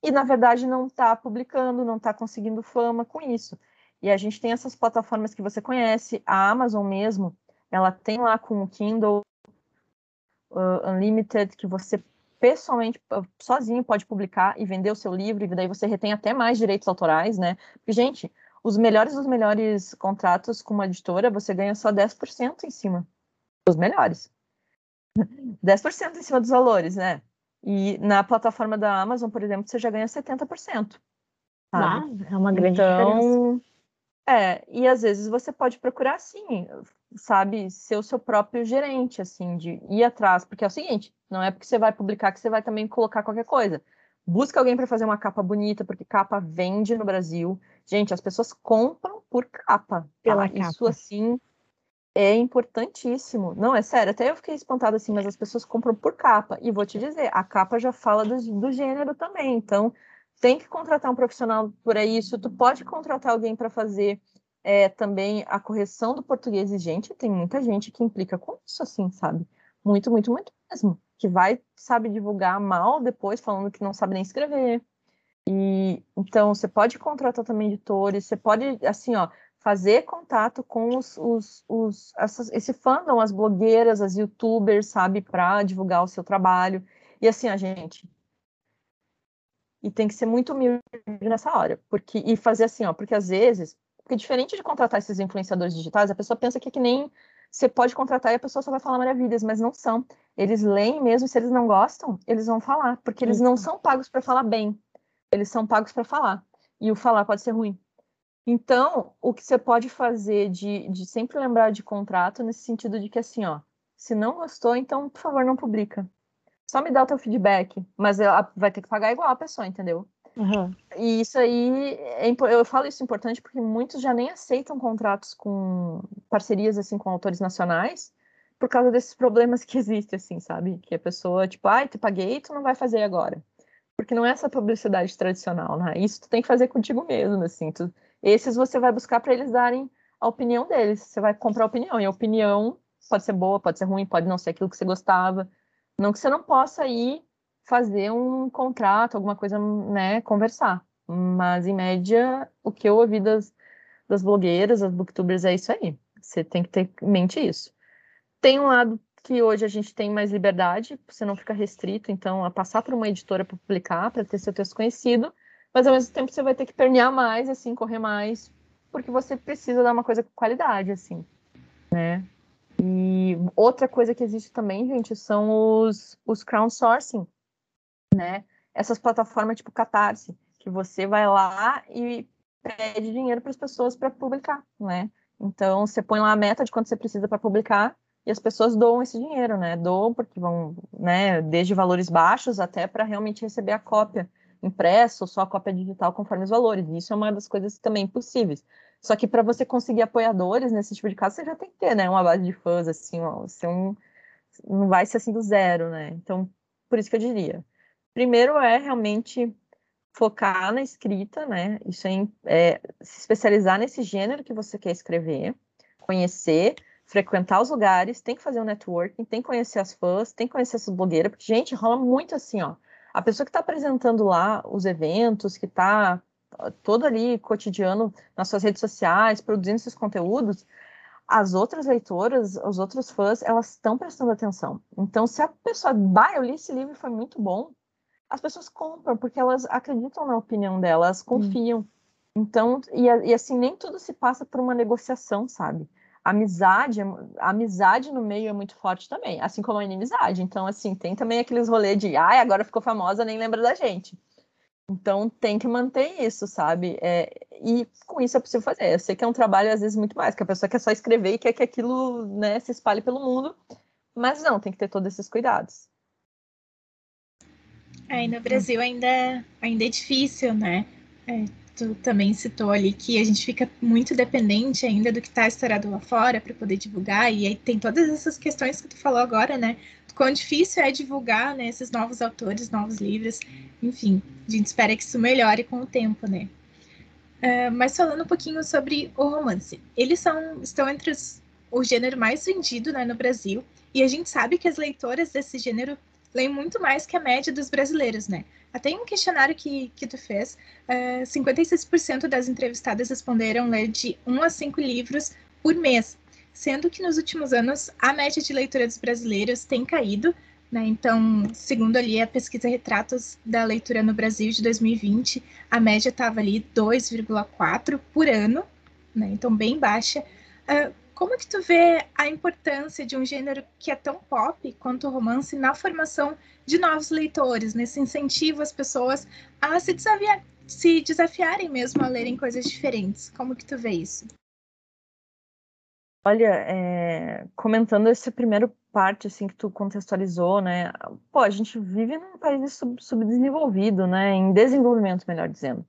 e na verdade não está publicando, não está conseguindo fama com isso. E a gente tem essas plataformas que você conhece, a Amazon mesmo, ela tem lá com o Kindle uh, Unlimited, que você pessoalmente, sozinho, pode publicar e vender o seu livro, e daí você retém até mais direitos autorais, né? Porque, gente, os melhores dos melhores contratos com uma editora, você ganha só 10% em cima. Os melhores. 10% em cima dos valores, né? E na plataforma da Amazon, por exemplo, você já ganha 70%. Ah, é uma grande então, diferença. É, e às vezes você pode procurar, assim, sabe, ser o seu próprio gerente, assim, de ir atrás, porque é o seguinte, não é porque você vai publicar que você vai também colocar qualquer coisa. Busca alguém para fazer uma capa bonita, porque capa vende no Brasil. Gente, as pessoas compram por capa. Tá? Pela Isso, capa. assim, é importantíssimo. Não, é sério, até eu fiquei espantada assim, mas as pessoas compram por capa. E vou te dizer, a capa já fala do, do gênero também. Então, tem que contratar um profissional por isso. Tu pode contratar alguém para fazer é, também a correção do português. E, gente, tem muita gente que implica com isso, assim, sabe? Muito, muito, muito mesmo. Que vai, sabe, divulgar mal depois, falando que não sabe nem escrever. E então você pode contratar também editores, você pode, assim, ó, fazer contato com os, os, os essas, esse fandom, as blogueiras, as youtubers, sabe, para divulgar o seu trabalho. E assim, a gente. E tem que ser muito humilde nessa hora, porque e fazer assim, ó, porque às vezes, porque diferente de contratar esses influenciadores digitais, a pessoa pensa que é que nem você pode contratar e a pessoa só vai falar maravilhas, mas não são. Eles leem mesmo, se eles não gostam, eles vão falar, porque eles não são pagos para falar bem. Eles são pagos para falar. E o falar pode ser ruim. Então, o que você pode fazer de, de sempre lembrar de contrato nesse sentido de que assim, ó, se não gostou, então, por favor, não publica. Só me dá o teu feedback, mas ela vai ter que pagar igual a pessoa, entendeu? Uhum. E isso aí, é, eu falo isso importante porque muitos já nem aceitam contratos com parcerias assim com autores nacionais por causa desses problemas que existem, assim, sabe? Que a pessoa, tipo, ai, te paguei, tu não vai fazer agora. Porque não é essa publicidade tradicional, né? Isso tu tem que fazer contigo mesmo, assim. Tu, esses você vai buscar para eles darem a opinião deles. Você vai comprar a opinião. E a opinião pode ser boa, pode ser ruim, pode não ser aquilo que você gostava. Não que você não possa ir fazer um contrato, alguma coisa, né, conversar. Mas, em média, o que eu ouvi das, das blogueiras, das booktubers, é isso aí. Você tem que ter em mente isso. Tem um lado que hoje a gente tem mais liberdade, você não fica restrito, então, a passar por uma editora para publicar, para ter seu texto conhecido, mas ao mesmo tempo você vai ter que pernear mais, assim, correr mais, porque você precisa dar uma coisa com qualidade, assim, né? E outra coisa que existe também, gente, são os, os crowdsourcing, né? Essas plataformas tipo Catarse, que você vai lá e pede dinheiro para as pessoas para publicar, né? Então, você põe lá a meta de quanto você precisa para publicar e as pessoas doam esse dinheiro, né? Doam porque vão, né, desde valores baixos até para realmente receber a cópia impressa ou só a cópia digital conforme os valores. Isso é uma das coisas também possíveis. Só que para você conseguir apoiadores nesse tipo de caso, você já tem que ter, né, uma base de fãs assim, você um, não vai ser assim do zero, né? Então, por isso que eu diria. Primeiro é realmente focar na escrita, né? Isso é, é se especializar nesse gênero que você quer escrever, conhecer, frequentar os lugares, tem que fazer um networking, tem que conhecer as fãs, tem que conhecer essas blogueiras, porque, gente, rola muito assim, ó. A pessoa que está apresentando lá os eventos, que está todo ali cotidiano nas suas redes sociais, produzindo esses conteúdos, as outras leitoras, os outros fãs, elas estão prestando atenção. Então, se a pessoa, bah, eu li esse livro e foi muito bom, as pessoas compram, porque elas acreditam na opinião delas, confiam. Hum. Então, e, e, assim, nem tudo se passa por uma negociação, sabe? Amizade, a amizade no meio é muito forte também, assim como a inimizade. Então, assim, tem também aqueles rolês de, ai, agora ficou famosa, nem lembra da gente. Então, tem que manter isso, sabe? É, e com isso é possível fazer. Eu sei que é um trabalho, às vezes, muito mais, que a pessoa quer só escrever e quer que aquilo né, se espalhe pelo mundo, mas não, tem que ter todos esses cuidados. Aí no Brasil ainda, ainda é difícil, né? É, tu também citou ali que a gente fica muito dependente ainda do que está estourado lá fora para poder divulgar, e aí tem todas essas questões que tu falou agora, né? Quão difícil é divulgar né, esses novos autores, novos livros, enfim, a gente espera que isso melhore com o tempo, né? Uh, mas falando um pouquinho sobre o romance, eles são, estão entre os, o gênero mais vendido né, no Brasil, e a gente sabe que as leitoras desse gênero leem muito mais que a média dos brasileiros, né? Até em um questionário que, que tu fez, uh, eh, 56% das entrevistadas responderam ler de 1 a 5 livros por mês, sendo que nos últimos anos a média de leitura dos brasileiros tem caído, né? Então, segundo ali a pesquisa Retratos da Leitura no Brasil de 2020, a média estava ali 2,4 por ano, né? Então bem baixa. Uh, como que tu vê a importância de um gênero que é tão pop quanto o romance na formação de novos leitores, nesse incentivo às pessoas a se, desafiar, se desafiarem mesmo a lerem coisas diferentes? Como que tu vê isso? Olha, é, comentando essa primeira parte assim que tu contextualizou, né? Pô, a gente vive num país sub, subdesenvolvido, né? Em desenvolvimento, melhor dizendo.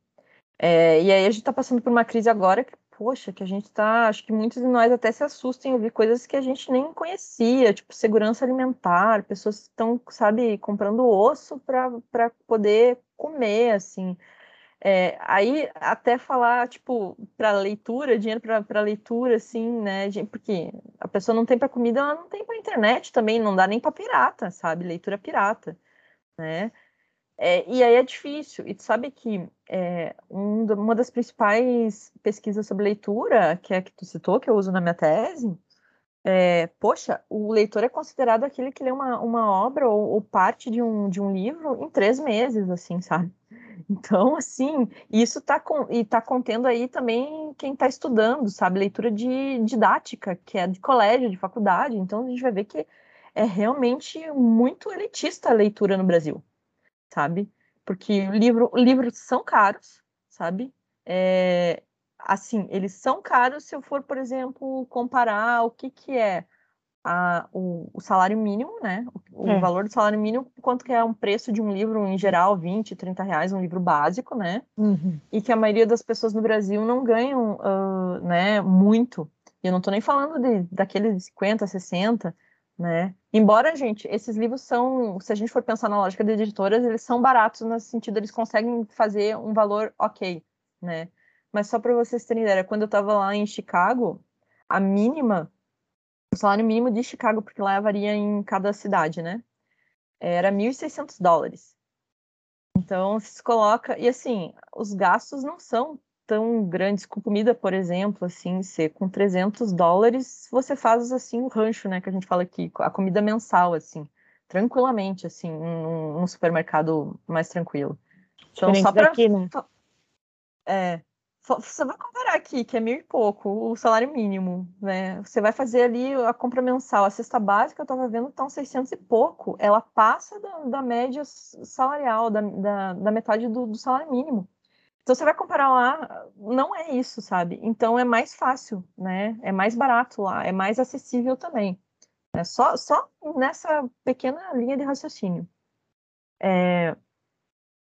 É, e aí a gente está passando por uma crise agora que poxa, que a gente tá. Acho que muitos de nós até se assustam em ouvir coisas que a gente nem conhecia, tipo segurança alimentar, pessoas estão, sabe, comprando osso para poder comer, assim. É, aí até falar, tipo, para leitura, dinheiro para leitura, assim, né? Porque a pessoa não tem para comida, ela não tem para internet também, não dá nem para pirata, sabe? Leitura pirata, né? É, e aí é difícil. E tu sabe que é, um, uma das principais pesquisas sobre leitura, que é a que tu citou, que eu uso na minha tese, é, poxa, o leitor é considerado aquele que lê uma, uma obra ou, ou, parte de um, de um livro em três meses, assim, sabe? Então, assim, isso está com, e tá contendo aí também quem está estudando, sabe? Leitura de didática, que é de colégio, de faculdade. Então, a gente vai ver que é realmente muito elitista a leitura no Brasil sabe? Porque livro, livros são caros, sabe? É, assim, eles são caros se eu for, por exemplo, comparar o que, que é a, o, o salário mínimo, né? O, é. o, valor do salário mínimo, quanto que é um preço de um livro, em geral, 20, 30 reais, um livro básico, né? Uhum. E que a maioria das pessoas no Brasil não ganham uh, né, muito. E eu não estou nem falando de, daqueles 50, 60, né? Embora, gente, esses livros são, se a gente for pensar na lógica das editoras, eles são baratos no sentido eles conseguem fazer um valor ok, né? Mas só para vocês terem ideia, quando eu estava lá em Chicago, a mínima, o salário mínimo de Chicago, porque lá varia em cada cidade, né? Era 1.600 dólares. Então, se coloca. E assim, os gastos não são tão grandes com comida, por exemplo, assim, ser com 300 dólares, você faz assim o rancho, né, que a gente fala aqui, a comida mensal, assim, tranquilamente, assim, num, num supermercado mais tranquilo. Então, Diferente só para né? É, você vai comparar aqui, que é mil e pouco, o salário mínimo, né? Você vai fazer ali a compra mensal, a cesta básica, eu estava vendo, estão 600 e pouco. Ela passa da, da média salarial, da, da, da metade do, do, salário mínimo. Então, você vai comparar lá, não é isso, sabe? Então, é mais fácil, né? É mais barato lá, é mais acessível também. É só, só nessa pequena linha de raciocínio. É,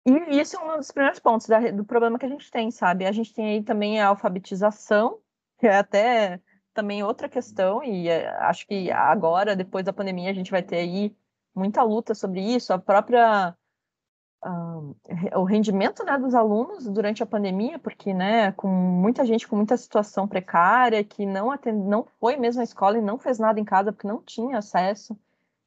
e isso é um dos primeiros pontos da, do problema que a gente tem, sabe? A gente tem aí também a alfabetização, que é até também outra questão, e é, acho que agora, depois da pandemia, a gente vai ter aí muita luta sobre isso, a própria uh, o rendimento né, dos alunos durante a pandemia, porque né, com muita gente com muita situação precária, que não, atend... não foi mesmo à escola e não fez nada em casa porque não tinha acesso.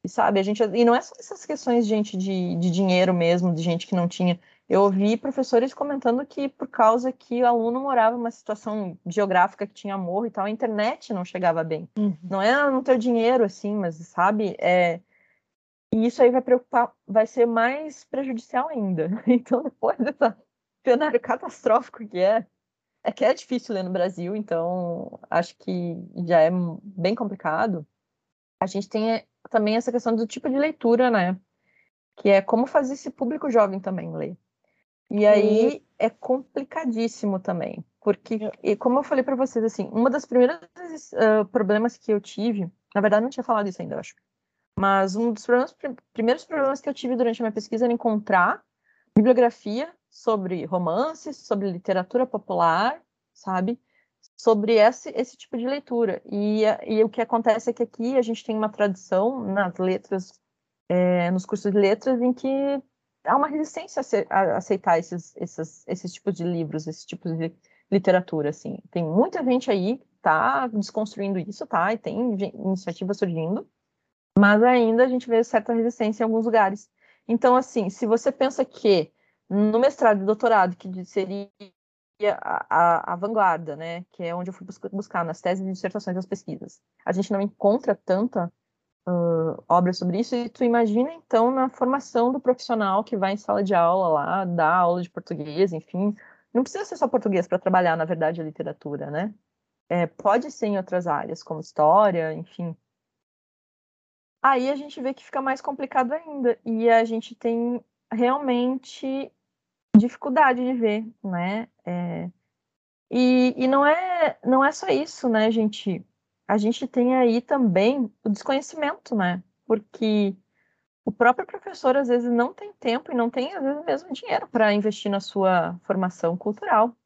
E sabe, a gente. E não é só essas questões, gente, de, de dinheiro mesmo, de gente que não tinha. Eu ouvi professores comentando que por causa que o aluno morava numa situação geográfica que tinha morro e tal, a internet não chegava bem. Uhum. Não é não ter dinheiro, assim, mas, sabe, é... E isso aí vai preocupar, vai ser mais prejudicial ainda. Então, depois desse cenário catastrófico que é, é que é difícil ler no Brasil, então acho que já é bem complicado. A gente tem também essa questão do tipo de leitura, né? Que é como fazer esse público jovem também ler. E aí é complicadíssimo também, porque, e como eu falei para vocês, assim, uma das primeiras uh, problemas que eu tive, na verdade não tinha falado isso ainda, eu acho, mas um dos problemas, primeiros problemas que eu tive durante a minha pesquisa era encontrar bibliografia sobre romances, sobre literatura popular, sabe? sobre esse, esse tipo de leitura. E, e o que acontece é que aqui a gente tem uma tradição nas letras, é, nos cursos de letras, em que há uma resistência a, aceitar esses, esses, esses tipos de livros, esses tipos de literatura, assim. Tem muita gente aí que está desconstruindo isso, tá? E tem iniciativas surgindo, mas ainda a gente vê certa resistência em alguns lugares. Então, assim, se você pensa que no mestrado e doutorado, que seria a, a, a, vanguarda, né, que é onde eu fui buscar nas teses e dissertações das pesquisas. A gente não encontra tanta uh, obra sobre isso, e tu imagina, então, na formação do profissional que vai em sala de aula lá, dá aula de português, enfim, não precisa ser só português para trabalhar, na verdade, a literatura, né? É, pode ser em outras áreas, como história, enfim. Aí a gente vê que fica mais complicado ainda, e a gente tem realmente dificuldade de ver, né? É, e, e não é não é só isso, né, gente? A gente tem aí também o desconhecimento, né? Porque o próprio professor às vezes não tem tempo e não tem às vezes mesmo dinheiro para investir na sua formação cultural,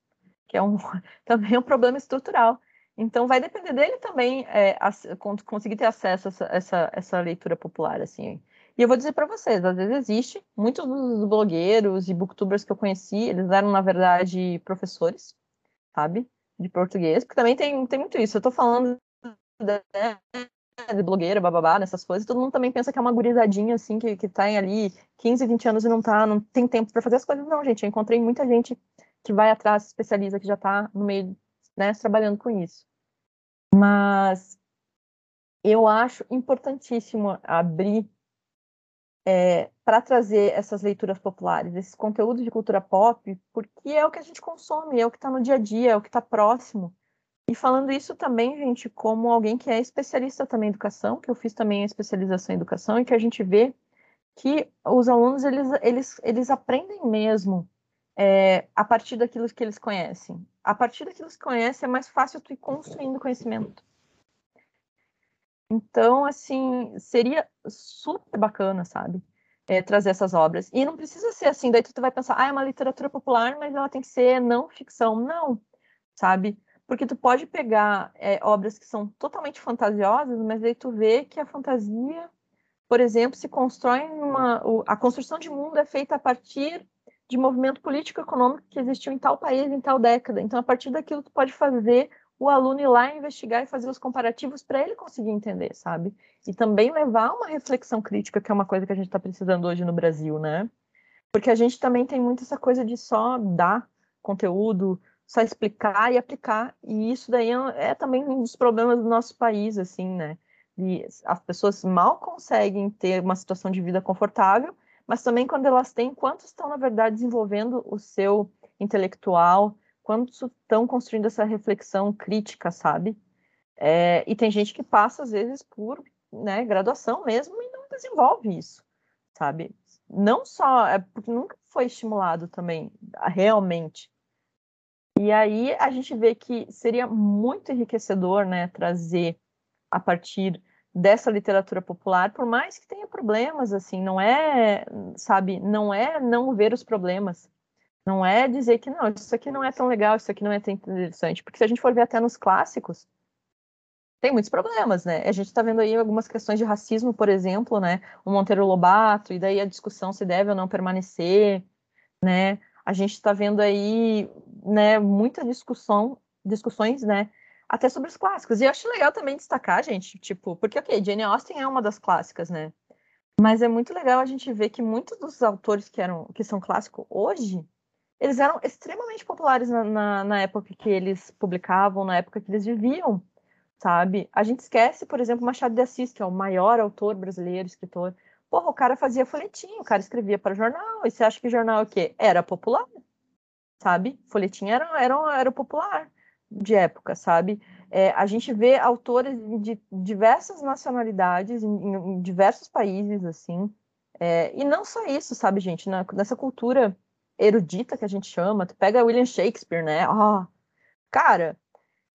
que é um também um problema estrutural. Então vai depender dele também é, conseguir ter acesso a essa, essa, leitura popular, assim. E eu vou dizer para vocês, às vezes existe, muitos dos blogueiros e booktubers que eu conheci, eles eram, na verdade, professores, sabe? De português, porque também tem, tem muito isso. Eu tô falando de, de blogueira, bababá, nessas coisas, todo mundo também pensa que é uma gurizadinha, assim, que, que tá ali 15, 20 anos e não tá, não tem tempo para fazer as coisas. Não, gente, eu encontrei muita gente que vai atrás, especializa, que já tá no meio, né, trabalhando com isso. Mas eu acho importantíssimo abrir é, para trazer essas leituras populares, esses conteúdos de cultura pop, porque é o que a gente consome, é o que está no dia a dia, é o que está próximo. E falando isso também, gente, como alguém que é especialista também em educação, que eu fiz também a especialização em educação, e que a gente vê que os alunos, eles, eles, eles aprendem mesmo é, a partir daquilo que eles conhecem. A partir daquilo que conhecem, é mais fácil tu ir construindo conhecimento. Então, assim, seria super bacana, sabe? É, trazer essas obras. E não precisa ser assim, daí tu vai pensar, ah, é uma literatura popular, mas ela tem que ser não ficção. Não, sabe? Porque tu pode pegar é, obras que são totalmente fantasiosas, mas aí tu vê que a fantasia, por exemplo, se constrói numa. A construção de mundo é feita a partir de movimento político-econômico que existiu em tal país, em tal década. Então, a partir daquilo, tu pode fazer o aluno ir lá investigar e fazer os comparativos para ele conseguir entender, sabe? E também levar uma reflexão crítica, que é uma coisa que a gente está precisando hoje no Brasil, né? Porque a gente também tem muito essa coisa de só dar conteúdo, só explicar e aplicar, e isso daí é, é também um dos problemas do nosso país, assim, né? E as pessoas mal conseguem ter uma situação de vida confortável, mas também quando elas têm, quantos estão, na verdade, desenvolvendo o seu intelectual, quando estão construindo essa reflexão crítica, sabe? É, e tem gente que passa, às vezes, por né, graduação mesmo e não desenvolve isso, sabe? Não só, é porque nunca foi estimulado também, realmente. E aí a gente vê que seria muito enriquecedor, né, trazer a partir dessa literatura popular, por mais que tenha problemas, assim, não é, sabe, não é não ver os problemas, não é dizer que não, isso aqui não é tão legal, isso aqui não é tão interessante, porque se a gente for ver até nos clássicos, tem muitos problemas, né? A gente está vendo aí algumas questões de racismo, por exemplo, né? O Monteiro Lobato, e daí a discussão se deve ou não permanecer, né? A gente está vendo aí, né, muita discussão, discussões, né, até sobre os clássicos. E eu acho legal também destacar, gente, tipo, porque, ok, Jane Austen é uma das clássicas, né? Mas é muito legal a gente ver que muitos dos autores que, eram, que são clássicos hoje, eles eram extremamente populares na, na, na época que eles publicavam, na época que eles viviam sabe? A gente esquece, por exemplo, Machado de Assis, que é o maior autor brasileiro, escritor. Porra, o cara fazia folhetim, o cara escrevia para jornal, e você acha que jornal é o quê? Era popular, sabe? Folhetim era, era, era popular de época, sabe? É, a gente vê autores de diversas nacionalidades, em, em diversos países, assim, é, e não só isso, sabe, gente? Na, nessa cultura erudita que a gente chama, tu pega William Shakespeare, né? Oh, cara,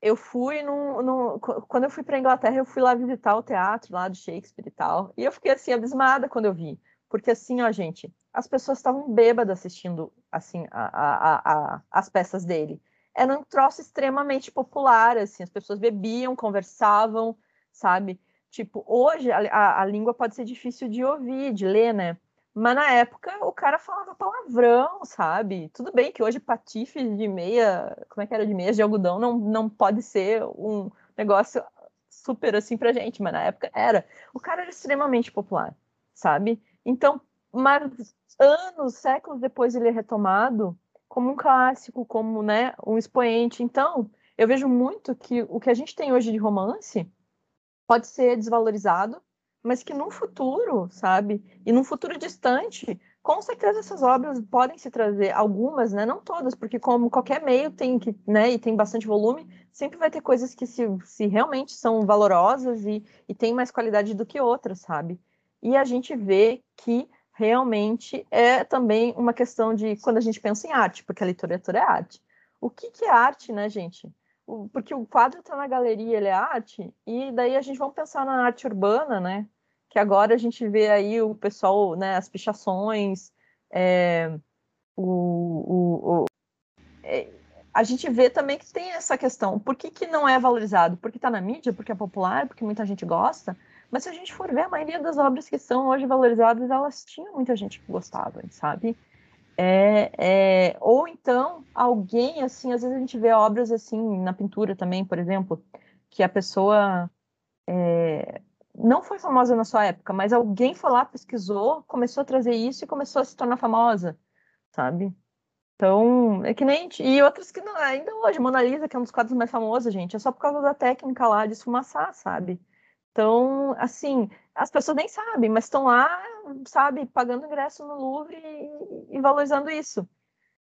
eu fui no, no, quando eu fui para Inglaterra, eu fui lá visitar o teatro lá de Shakespeare e tal, e eu fiquei assim abismada quando eu vi, porque assim, ó, gente, as pessoas estavam bêbadas assistindo assim a, a, a, as peças dele. Era um troço extremamente popular, assim, as pessoas bebiam, conversavam, sabe? Tipo, hoje a, a língua pode ser difícil de ouvir, de ler, né? Mas na época o cara falava palavrão, sabe? Tudo bem que hoje patife de meia, como é que era de meia de algodão, não, não pode ser um negócio super assim pra gente, mas na época era. O cara era extremamente popular, sabe? Então, mas anos, séculos depois ele é retomado como um clássico, como, né, um expoente. Então, eu vejo muito que o que a gente tem hoje de romance pode ser desvalorizado mas que no futuro, sabe, e num futuro distante, com certeza essas obras podem se trazer algumas, né, não todas, porque como qualquer meio tem que, né, e tem bastante volume, sempre vai ter coisas que se, se realmente são valorosas e, e têm mais qualidade do que outras, sabe? E a gente vê que realmente é também uma questão de quando a gente pensa em arte, porque a literatura é arte. O que, que é arte, né, gente? porque o quadro está na galeria, ele é arte, e daí a gente vai pensar na arte urbana, né? que agora a gente vê aí o pessoal, né, as pichações, é, o, o, o é, a gente vê também que tem essa questão, por que, que não é valorizado? Porque está na mídia, porque é popular, porque muita gente gosta, mas se a gente for ver, a maioria das obras que são hoje valorizadas, elas tinham muita gente que gostava, sabe? É, é, ou então, alguém, assim, às vezes a gente vê obras, assim, na pintura também, por exemplo, que a pessoa é, não foi famosa na sua época, mas alguém foi lá, pesquisou, começou a trazer isso e começou a se tornar famosa, sabe? Então, é que nem. E outras que não, ainda hoje, Mona Lisa, que é um dos quadros mais famosos, gente, é só por causa da técnica lá de esfumaçar, sabe? Então, assim, as pessoas nem sabem, mas estão lá, sabe, pagando ingresso no Louvre e, e valorizando isso.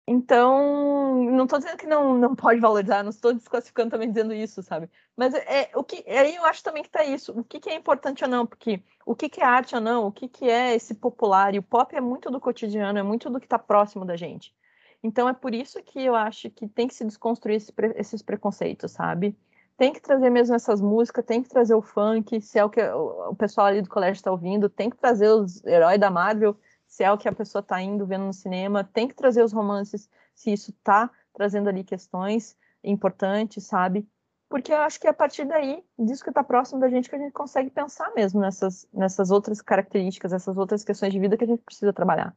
Então, não estou dizendo que não, não pode valorizar, não estou desclassificando também dizendo isso, sabe? Mas é, o que aí eu acho também que está isso. O que, que, é importante ou não? Porque o que, que é arte ou não? O que, que é esse popular? E o pop é muito do cotidiano, é muito do que está próximo da gente. Então é por isso que eu acho que tem que se desconstruir esse, esses preconceitos, sabe? Tem que trazer mesmo essas músicas, tem que trazer o funk, se é o que o pessoal ali do colégio está ouvindo, tem que trazer os heróis da Marvel se é o que a pessoa está indo vendo no cinema, tem que trazer os romances, se isso está trazendo ali questões importantes, sabe? Porque eu acho que é a partir daí, disso que está próximo da gente, que a gente consegue pensar mesmo nessas, nessas outras características, essas outras questões de vida que a gente precisa trabalhar,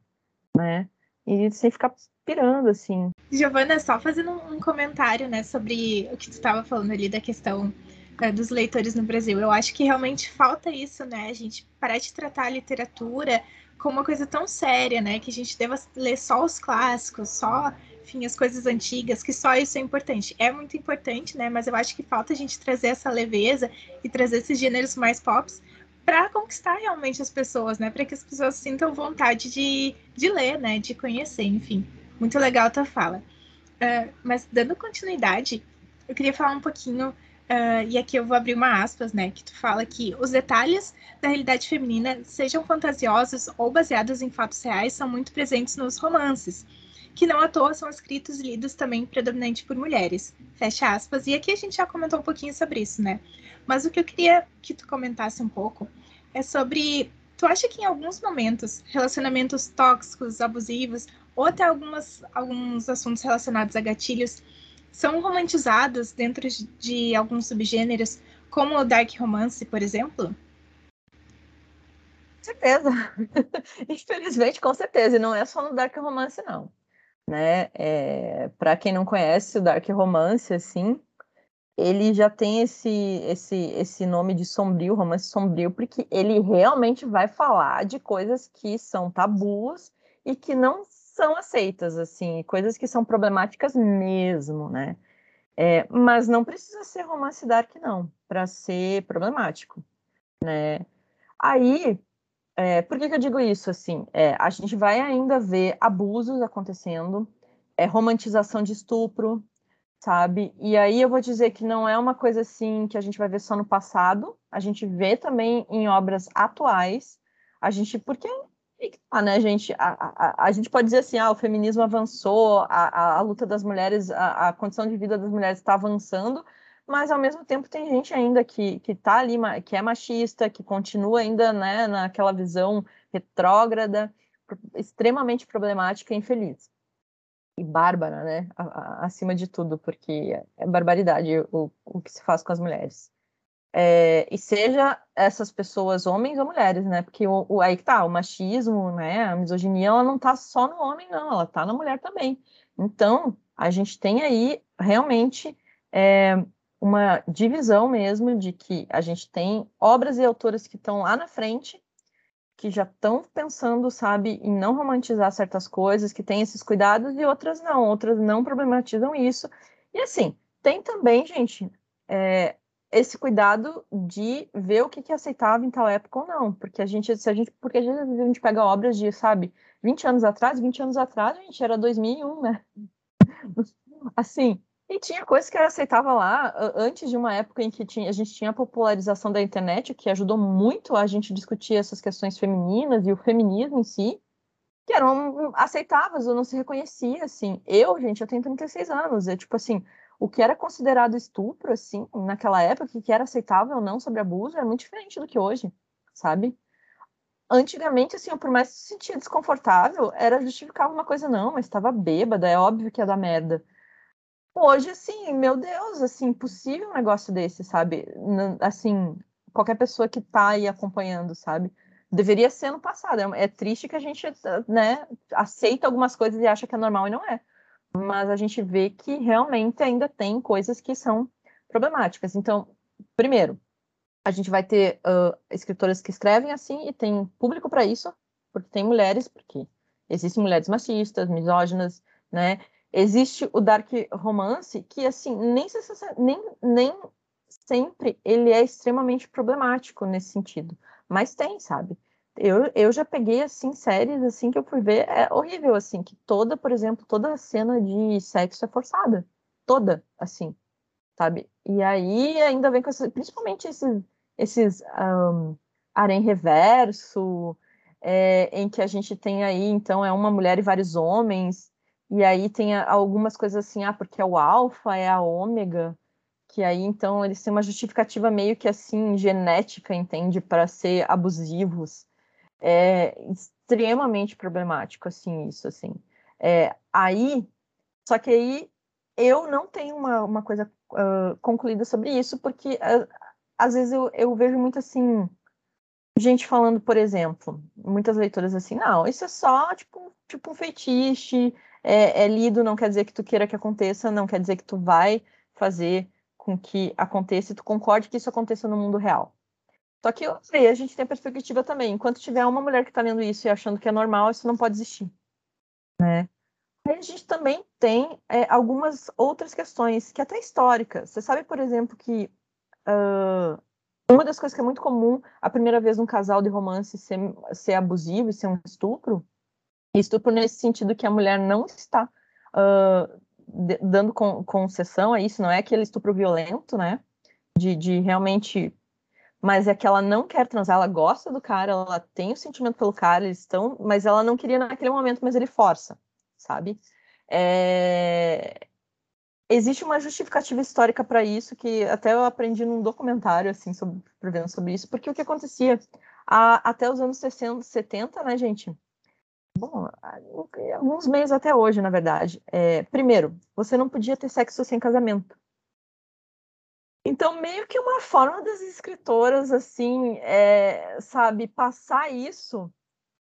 né? E sem ficar pirando, assim. Giovana, só fazendo um comentário, né, sobre o que tu estava falando ali da questão é, dos leitores no Brasil. Eu acho que realmente falta isso, né? A gente parar de tratar a literatura como uma coisa tão séria, né? Que a gente deva ler só os clássicos, só, enfim, as coisas antigas, que só isso é importante. É muito importante, né? Mas eu acho que falta a gente trazer essa leveza e trazer esses gêneros mais pops para conquistar realmente as pessoas, né? Para que as pessoas sintam vontade de, de ler, né? De conhecer, enfim. Muito legal a tua fala. Uh, mas dando continuidade, eu queria falar um pouquinho, uh, e aqui eu vou abrir uma aspas, né? Que tu fala que os detalhes da realidade feminina, sejam fantasiosos ou baseados em fatos reais, são muito presentes nos romances, que não à toa são escritos e lidos também predominante por mulheres. Fecha aspas. E aqui a gente já comentou um pouquinho sobre isso, né? Mas o que eu queria que tu comentasse um pouco é sobre. Tu acha que em alguns momentos, relacionamentos tóxicos, abusivos, ou até algumas, alguns assuntos relacionados a gatilhos são romantizados dentro de alguns subgêneros, como o dark romance, por exemplo? Com certeza. Infelizmente, com certeza. E não é só no dark romance, não. Né? É, Para quem não conhece o dark romance, assim, ele já tem esse, esse, esse nome de sombrio, romance sombrio, porque ele realmente vai falar de coisas que são tabus e que não são aceitas, assim, coisas que são problemáticas mesmo, né? É, mas não precisa ser romance dark, não, para ser problemático, né? Aí, é, por que, que, eu digo isso? Assim, é, a gente vai ainda ver abusos acontecendo, é, romantização de estupro, sabe? E aí eu vou dizer que não é uma coisa assim que a gente vai ver só no passado, a gente vê também em obras atuais, a gente, porque ah, né, gente? A, a, a, gente pode dizer assim, ah, o feminismo avançou, a, a, a luta das mulheres, a, a, condição de vida das mulheres está avançando, mas ao mesmo tempo tem gente ainda que, que tá ali, que é machista, que continua ainda né, naquela visão retrógrada, extremamente problemática e infeliz. E bárbara, né? acima de tudo, porque é barbaridade o, o que se faz com as mulheres. É, e seja essas pessoas homens ou mulheres, né? Porque o, o, aí que tá, o machismo, né? A misoginia, ela não tá só no homem, não, ela tá na mulher também. Então, a gente tem aí realmente é, uma divisão mesmo de que a gente tem obras e autoras que estão lá na frente, que já estão pensando, sabe, em não romantizar certas coisas, que têm esses cuidados, e outras não, outras não problematizam isso. E assim, tem também, gente, é, esse cuidado de ver o que, que é aceitável em tal época ou não, porque a gente, se a gente, porque a gente, pega obras de, sabe, 20 anos atrás, 20 anos atrás, a gente era 2001, né? assim, e tinha coisas que era aceitável lá antes de uma época em que tinha, a gente tinha a popularização da internet, que ajudou muito a gente discutir essas questões femininas e o feminismo em si, que eram aceitáveis, ou não se reconhecia, assim. Eu, gente, eu tenho 36 anos, é tipo assim, o que era considerado estupro, assim, naquela época, que era aceitável ou não sobre abuso, é muito diferente do que hoje, sabe? Antigamente, assim, por mais que se sentia desconfortável, era justificar uma coisa, não, mas estava bêbada, é óbvio que ia dar merda. Hoje, assim, meu Deus, assim, impossível um negócio desse, sabe? Assim, qualquer pessoa que tá aí acompanhando, sabe? Deveria ser no passado. É, é triste que a gente, né, aceita algumas coisas e acha que é normal e não é mas a gente vê que realmente ainda tem coisas que são problemáticas. Então, primeiro, a gente vai ter uh, escritoras que escrevem assim e tem público para isso, porque tem mulheres, porque existem mulheres machistas, misóginas, né? Existe o dark romance que assim nem, nem, nem sempre ele é extremamente problemático nesse sentido, mas tem, sabe? Eu, eu já peguei, assim, séries, assim, que eu fui ver, é horrível, assim, que toda, por exemplo, toda cena de sexo é forçada. Toda, assim, sabe? E aí ainda vem com essa, principalmente esses, esses um, reverso, é, em que a gente tem aí, então, é uma mulher e vários homens, e aí tem algumas coisas assim, ah, porque é o alfa, é a ômega, que aí, então, eles têm uma justificativa meio que, assim, genética, entende, para ser abusivos é extremamente problemático, assim, isso, assim. É, aí, só que aí eu não tenho uma, uma coisa uh, concluída sobre isso, porque uh, às vezes eu, eu vejo muito assim, gente falando, por exemplo, muitas leitoras assim, não, isso é só tipo, tipo um feitiço, é, é, lido, não quer dizer que tu queira que aconteça, não quer dizer que tu vai fazer com que aconteça e tu concorde que isso aconteça no mundo real. Só que a gente tem a perspectiva também. Enquanto tiver uma mulher que está lendo isso e achando que é normal, isso não pode existir. Né? Aí a gente também tem é, algumas outras questões, que é até históricas. Você sabe, por exemplo, que uh, uma das coisas que é muito comum, a primeira vez um casal de romance ser, ser abusivo e ser um estupro, estupro nesse sentido que a mulher não está uh, dando con concessão a isso, não é aquele estupro violento, né? De, de realmente. Mas é que ela não quer transar, ela gosta do cara, ela tem o sentimento pelo cara, eles estão. Mas ela não queria naquele momento, mas ele força, sabe? É... Existe uma justificativa histórica para isso, que até eu aprendi num documentário, assim, sobre, sobre isso, porque o que acontecia a, até os anos 60, 70, né, gente? Bom, alguns meses até hoje, na verdade. É, primeiro, você não podia ter sexo sem casamento. Então, meio que uma forma das escritoras, assim, é, sabe, passar isso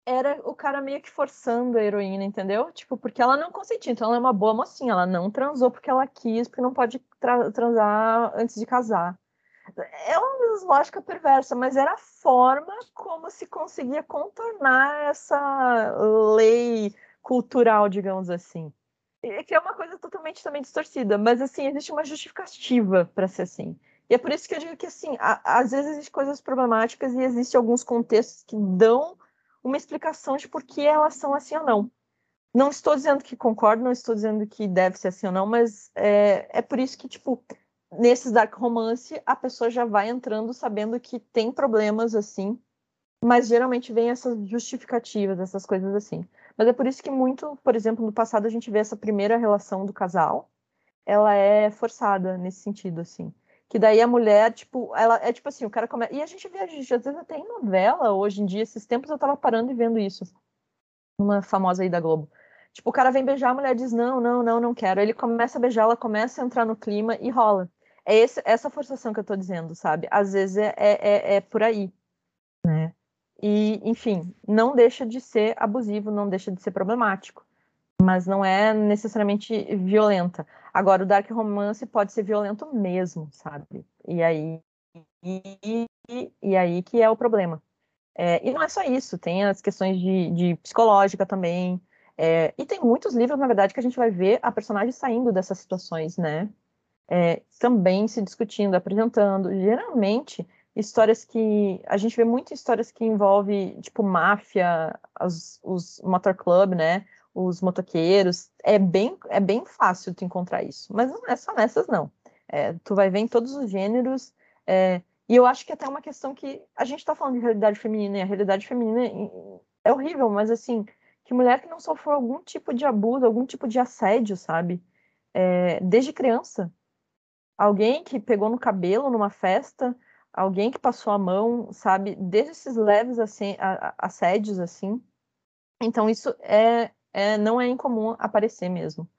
era o cara meio que forçando a heroína, entendeu? Tipo, porque ela não consentia, então ela é uma boa mocinha, ela não transou porque ela quis, porque não pode tra transar antes de casar. É uma lógica perversa, mas era a forma como se conseguia contornar essa lei cultural, digamos assim. Que é uma coisa totalmente também distorcida, mas assim, existe uma justificativa para ser assim. E é por isso que eu digo que assim, a, às vezes existem coisas problemáticas e existem alguns contextos que dão uma explicação de por que elas são assim ou não. Não estou dizendo que concordo, não estou dizendo que deve ser assim ou não, mas é, é por isso que, tipo, nesses dark romance, a pessoa já vai entrando sabendo que tem problemas assim, mas geralmente vem essas justificativas, essas coisas assim. Mas é por isso que muito, por exemplo, no passado a gente vê essa primeira relação do casal, ela é forçada nesse sentido, assim. Que daí a mulher, tipo, ela é tipo assim, o cara começa. E a gente vê, às vezes até em novela hoje em dia, esses tempos eu tava parando e vendo isso. Uma famosa aí da Globo. Tipo, o cara vem beijar, a mulher diz: não, não, não, não quero. Ele começa a beijar, ela começa a entrar no clima e rola. É esse, essa forçação que eu tô dizendo, sabe? Às vezes é, é, é, é por aí, né? E, enfim, não deixa de ser abusivo, não deixa de ser problemático, mas não é necessariamente violenta. Agora, o dark romance pode ser violento mesmo, sabe? E aí, e, e aí que é o problema. É, e não é só isso, tem as questões de, de psicológica também. É, e tem muitos livros, na verdade, que a gente vai ver a personagem saindo dessas situações, né? É, também se discutindo, apresentando. Geralmente, histórias que. A gente vê muitas histórias que envolvem, tipo, máfia, as, os motor club, né? Os motoqueiros. É bem, é bem fácil tu encontrar isso. Mas não é só nessas, não. É, tu vai ver em todos os gêneros. É, e eu acho que até uma questão que. A gente está falando de realidade feminina, e a realidade feminina é horrível, mas assim. Que mulher que não sofreu algum tipo de abuso, algum tipo de assédio, sabe? É, desde criança. Alguém que pegou no cabelo numa festa, alguém que passou a mão, sabe, desde esses leves assim, assédios assim. Então isso é, é não é incomum aparecer mesmo.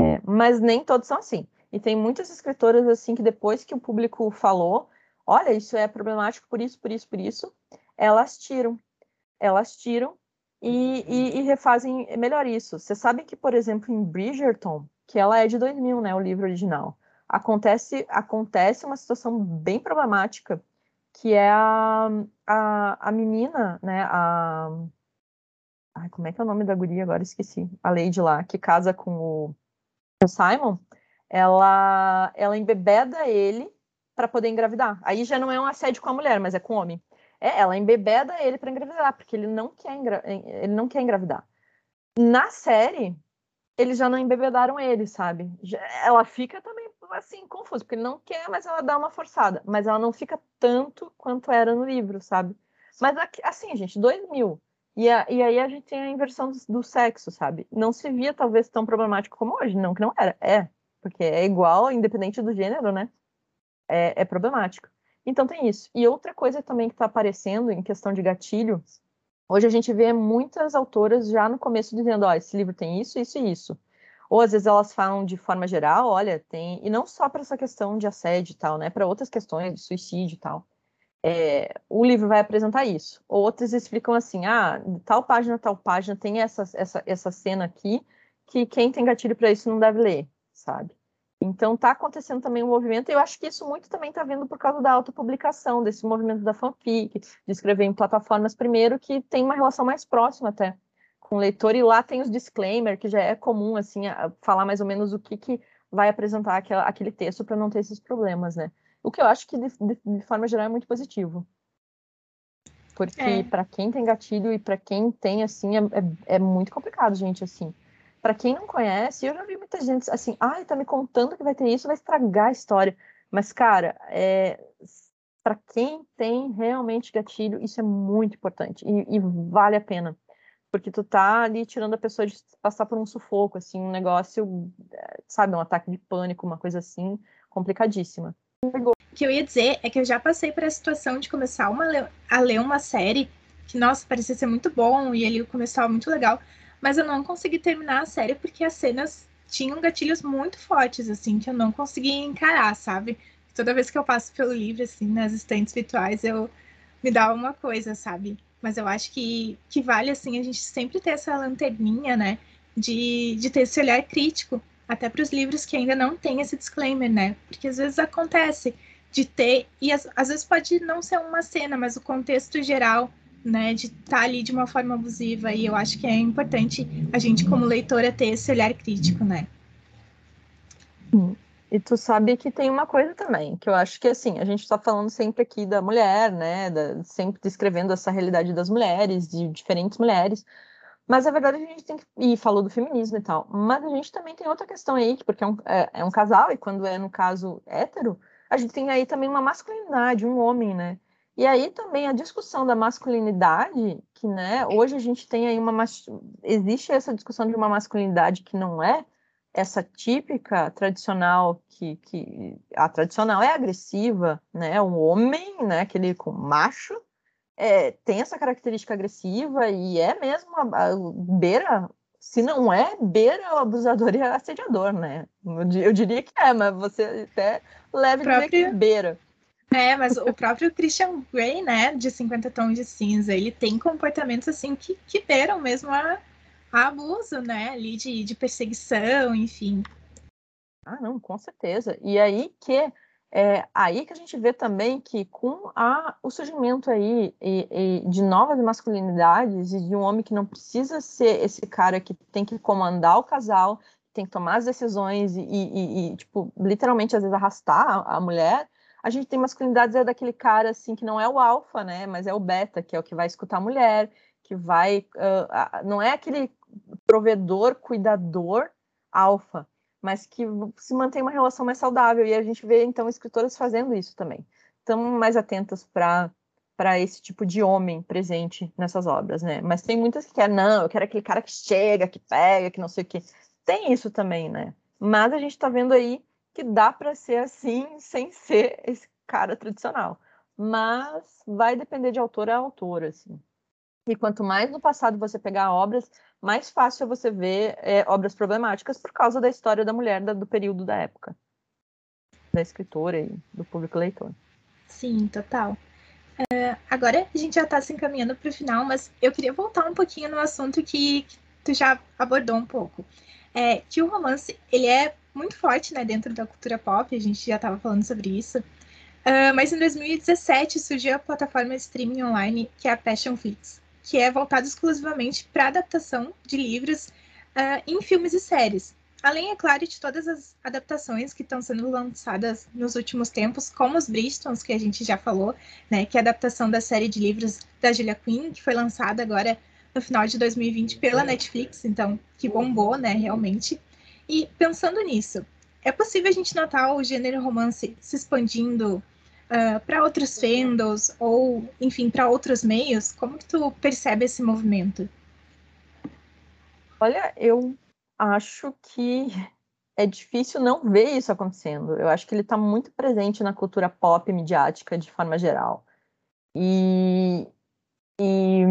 É, mas nem todos são assim. E tem muitas escritoras assim que depois que o público falou, olha, isso é problemático por isso, por isso, por isso, elas tiram. Elas tiram e, e, e refazem melhor isso. Você sabe que, por exemplo, em Bridgerton, que ela é de 2000, né, o livro original, acontece, acontece uma situação bem problemática, que é a, a, a menina, né, a... Ai, como é que é o nome da guria? Agora esqueci. A Lady lá, que casa com o, o Simon, ela, ela embebeda ele para poder engravidar. Aí já não é um assédio com a mulher, mas é com o homem. É, ela embebeda ele para engravidar, porque ele não quer engra... ele não quer engravidar. Na série, eles já não embebedaram ele, sabe? Ela fica também assim, confuso, porque ele não quer, mas ela dá uma forçada. Mas ela não fica tanto quanto era no livro, sabe? Mas assim, gente, 2000. E, a, e aí a gente tem a inversão do, do, sexo, sabe? Não se via talvez tão problemático como hoje. Não que não era. É. Porque é igual, independente do gênero, né? É, é problemático. Então tem isso. E outra coisa também que está aparecendo em questão de gatilho, hoje a gente vê muitas autoras já no começo dizendo, ó, oh, esse livro tem isso, isso e isso. Ou às vezes elas falam de forma geral, olha, tem. E não só para essa questão de assédio e tal, né? Para outras questões de suicídio e tal. É, o livro vai apresentar isso. Outras explicam assim: ah, tal página, tal página tem essa, essa, essa cena aqui que quem tem gatilho para isso não deve ler, sabe? Então está acontecendo também um movimento, e eu acho que isso muito também está vindo por causa da autopublicação, desse movimento da fanfic, de escrever em plataformas primeiro, que tem uma relação mais próxima até com o leitor, e lá tem os disclaimer, que já é comum, assim, falar mais ou menos o que, que vai apresentar aquela, aquele texto para não ter esses problemas, né? O que eu acho que, de, de, forma geral, é muito positivo. Porque é. para quem tem gatilho e para quem tem, assim, é, é, é, muito complicado, gente, assim. para quem não conhece, eu já vi muita gente assim, ai, tá me contando que vai ter isso, vai estragar a história. Mas, cara, é, para quem tem realmente gatilho, isso é muito importante e, e, vale a pena. Porque tu tá ali tirando a pessoa de passar por um sufoco, assim, um negócio, é, sabe, um ataque de pânico, uma coisa assim, complicadíssima. O que eu ia dizer é que eu já passei por a situação de começar uma, a ler uma série que, nossa, parecia ser muito bom e ali começava muito legal, mas eu não consegui terminar a série porque as cenas tinham gatilhos muito fortes, assim, que eu não conseguia encarar, sabe? toda vez que eu passo pelo livro, assim, nas estantes virtuais, eu me dá uma coisa, sabe? Mas eu acho que, que vale, assim, a gente sempre ter essa lanterninha, né? De, de ter esse olhar crítico, até para os livros que ainda não tem esse disclaimer, né? Porque às vezes acontece de ter, e às, às vezes pode não ser uma cena, mas o contexto geral, né? De estar tá ali de uma forma abusiva, e eu acho que é importante a gente, como leitora, ter esse olhar crítico, né? E tu sabe que tem uma coisa também, que eu acho que assim, a gente está falando sempre aqui da mulher, né? Da, sempre descrevendo essa realidade das mulheres, de diferentes mulheres. Mas a verdade a gente tem que. E falou do feminismo e tal. Mas a gente também tem outra questão aí, porque é um, é, é um casal, e quando é, no caso, hétero, a gente tem aí também uma masculinidade, um homem, né? E aí também a discussão da masculinidade, que né, hoje a gente tem aí uma. Existe essa discussão de uma masculinidade que não é essa típica tradicional que, que a tradicional é agressiva, né? O homem, né? Aquele com macho é, tem essa característica agressiva e é mesmo a, a, beira, se não é, beira o abusador e assediador, né? Eu, diria que é, mas você até leve próprio... dizer que beira. É, mas o próprio Christian Grey, né, de 50 tons de cinza, ele tem comportamentos assim que, que beiram mesmo a, abuso, né, ali de, de perseguição, enfim. Ah, não, com certeza. E aí que é aí que a gente vê também que com a, o surgimento aí e, e de novas masculinidades e de um homem que não precisa ser esse cara que tem que comandar o casal, tem que tomar as decisões e, e, e tipo, literalmente às vezes arrastar a, a, mulher, a gente tem masculinidades é daquele cara assim que não é o alfa, né, mas é o beta, que é o que vai escutar a mulher, que vai, uh, não é aquele provedor, cuidador alfa, mas que se mantém uma relação mais saudável. E a gente vê, então, escritoras fazendo isso também. Estão mais atentas para para esse tipo de homem presente nessas obras, né? Mas tem muitas que querem, não, eu quero aquele cara que chega, que pega, que não sei o quê. Tem isso também, né? Mas a gente está vendo aí que dá para ser assim sem ser esse cara tradicional. Mas vai depender de autor a autor, assim. E quanto mais no passado você pegar obras, mais fácil é você ver é, obras problemáticas por causa da história da mulher da, do período da época, da escritora e do público leitor. Sim, total. Uh, agora a gente já está se encaminhando para o final, mas eu queria voltar um pouquinho no assunto que, que tu já abordou um pouco. É, que o romance ele é muito forte né, dentro da cultura pop, a gente já estava falando sobre isso. Uh, mas em 2017 surgiu a plataforma streaming online que é a Passionflix que é voltado exclusivamente para adaptação de livros uh, em filmes e séries. Além, é claro, de todas as adaptações que estão sendo lançadas nos últimos tempos, como os Bristons, que a gente já falou, né, que é a adaptação da série de livros da Julia Quinn, que foi lançada agora no final de 2020 pela Netflix, então, que bombou, né, realmente. E pensando nisso, é possível a gente notar o gênero romance se expandindo uh, ah, para outros fandoms ou, enfim, para outros meios? Como que tu percebe esse movimento? Olha, eu acho que é difícil não ver isso acontecendo. Eu acho que ele está muito presente na cultura pop midiática de forma geral. E, e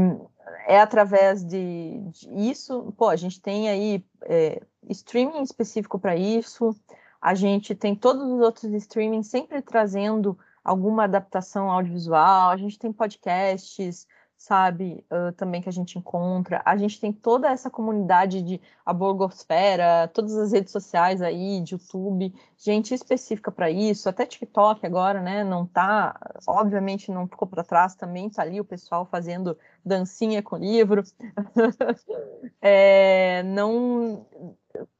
é através de, de, isso, pô, a gente tem aí é, streaming específico para isso, a gente tem todos os outros streaming sempre trazendo alguma adaptação audiovisual, a gente tem podcasts, sabe, uh, também que a gente encontra, a gente tem toda essa comunidade de a Borgosfera, todas as redes sociais aí, de YouTube, gente específica para isso, até TikTok agora, né, não tá, obviamente não ficou para trás também, tá ali o pessoal fazendo dancinha com livro, é, não,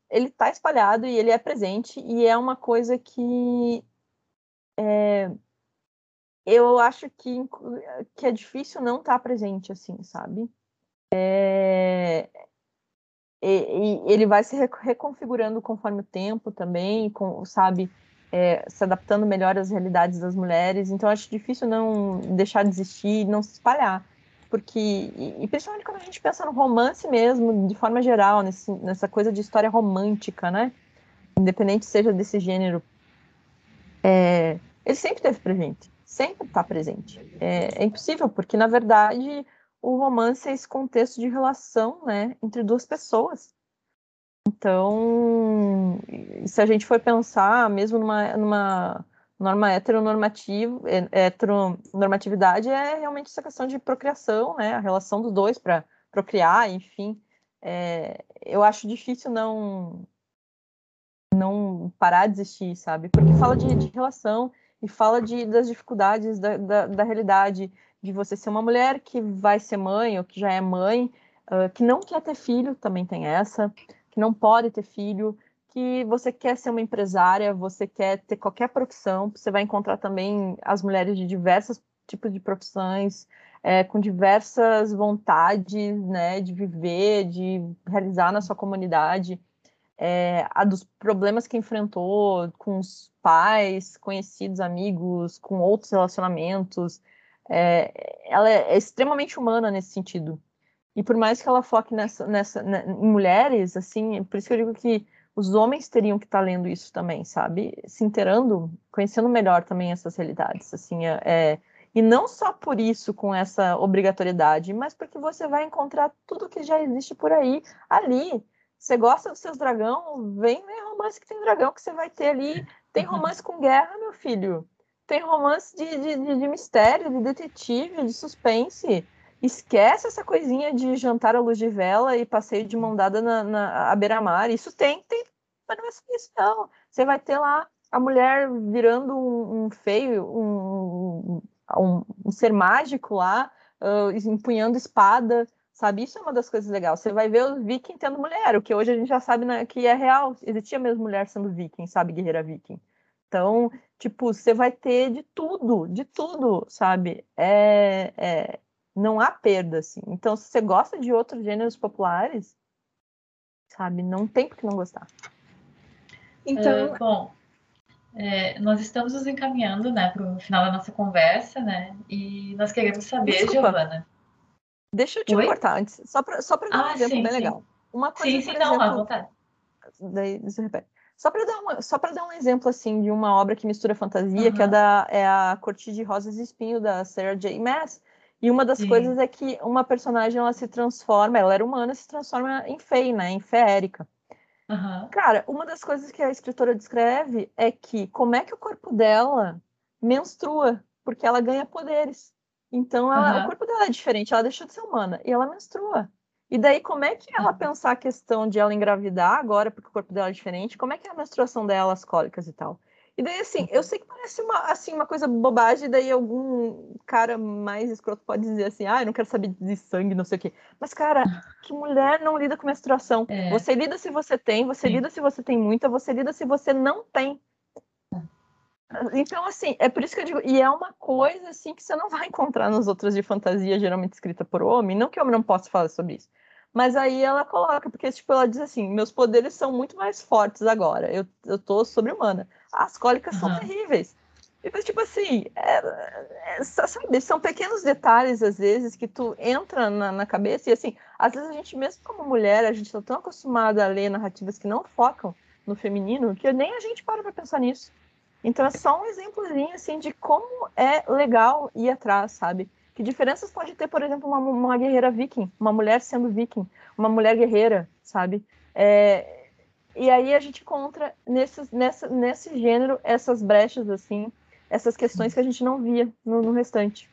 ele tá espalhado e ele é presente e é uma coisa que é, eu acho que, que é difícil não estar tá presente, assim, sabe? É... e, e ele vai se reconfigurando conforme o tempo também, com, sabe, é, se adaptando melhor às realidades das mulheres. Então, acho difícil não deixar de existir, não se espalhar. Porque, e, e principalmente quando a gente pensa no romance mesmo, de forma geral, nesse, nessa coisa de história romântica, né? Independente seja desse gênero, é, ele sempre esteve presente, sempre está presente. É, é impossível, porque, na verdade, o romance é esse contexto de relação né, entre duas pessoas. Então, se a gente for pensar, mesmo numa, numa norma heteronormativa, heteronormatividade é realmente essa questão de procriação, né? A relação dos dois para procriar, enfim. É, eu acho difícil não não parar de existir, sabe? Porque fala de, de relação e fala de, das dificuldades da, da, da, realidade de você ser uma mulher que vai ser mãe ou que já é mãe, uh, que não quer ter filho, também tem essa, que não pode ter filho, que você quer ser uma empresária, você quer ter qualquer profissão, você vai encontrar também as mulheres de diversos tipos de profissões, é, com diversas vontades, né, de viver, de realizar na sua comunidade, é, a dos problemas que enfrentou com os pais, conhecidos, amigos, com outros relacionamentos, é, ela é, extremamente humana nesse sentido. E por mais que ela foque nessa, nessa, né, em mulheres, assim, por isso que eu digo que os homens teriam que estar tá lendo isso também, sabe? Se inteirando, conhecendo melhor também essas realidades, assim, é, é, e não só por isso, com essa obrigatoriedade, mas porque você vai encontrar tudo que já existe por aí, ali. Você gosta dos seus dragão, vem ver romance que tem dragão que você vai ter ali. Tem romance com guerra, meu filho. Tem romance de, de, de, de mistério, de detetive, de suspense. Esquece essa coisinha de jantar à luz de vela e passeio de mão dada na, na beira-mar. Isso tem, tem, mas não é só isso, não. Você vai ter lá a mulher virando um, um feio, um, um, um, ser mágico lá, uh, empunhando espada, sabe? Isso é uma das coisas legais. Você vai ver os vikings tendo mulher, o que hoje a gente já sabe né, que é real. Existia mesmo mulher sendo viking, sabe? Guerreira viking. Então, tipo, você vai ter de tudo, de tudo, sabe? É, é, não há perda, assim. Então, se você gosta de outros gêneros populares, sabe, não tem por que não gostar. Então, uh, bom, é, nós estamos nos encaminhando, né, para o final da nossa conversa, né? E nós queremos saber, Giovana. Deixa eu te Oi? cortar antes, só para só dar ah, um exemplo sim, bem sim. legal. Uma coisa, sim, sim, por não, exemplo, à vontade. Daí, você repete. Só para dar, uma, só dar um exemplo assim de uma obra que mistura fantasia, uhum. que é, da, é a Corte de Rosas e Espinho, da Sarah J. Maas, e uma das Sim. coisas é que uma personagem ela se transforma, ela era humana, se transforma em Fei, né? Em feérica. Uhum. Cara, uma das coisas que a escritora descreve é que como é que o corpo dela menstrua, porque ela ganha poderes. Então, ela, uhum. o corpo dela é diferente, ela deixou de ser humana e ela menstrua. E daí, como é que ela pensar a questão de ela engravidar agora, porque o corpo dela é diferente, como é que é a menstruação dela, as cólicas e tal? E daí, assim, eu sei que parece uma, assim, uma coisa bobagem, daí algum cara mais escroto pode dizer assim, ah, eu não quero saber de sangue, não sei o quê. Mas, cara, que mulher não lida com menstruação? É. Você lida se você tem, você Sim. lida se você tem muita, você lida se você não tem. Então, assim, é por isso que eu digo, e é uma coisa, assim, que você não vai encontrar nos outros de fantasia, geralmente escrita por homem, não que o homem não possa falar sobre isso, mas aí ela coloca, porque tipo, ela diz assim: meus poderes são muito mais fortes agora. Eu, eu tô sobre-humana. As cólicas uhum. são terríveis. Então, tipo assim, é, é, sabe, são pequenos detalhes, às vezes, que tu entra na, na, cabeça, e assim, às vezes a gente, mesmo como mulher, a gente tá tão acostumada a ler narrativas que não focam no feminino, que nem a gente para pra pensar nisso. Então é só um exemplozinho, assim, de como é legal ir atrás, sabe? Que diferenças pode ter, por exemplo, uma, uma guerreira viking, uma mulher sendo viking, uma mulher guerreira, sabe? É, e aí a gente encontra nesses, nessa, nesse gênero essas brechas, assim, essas questões que a gente não via no, no restante.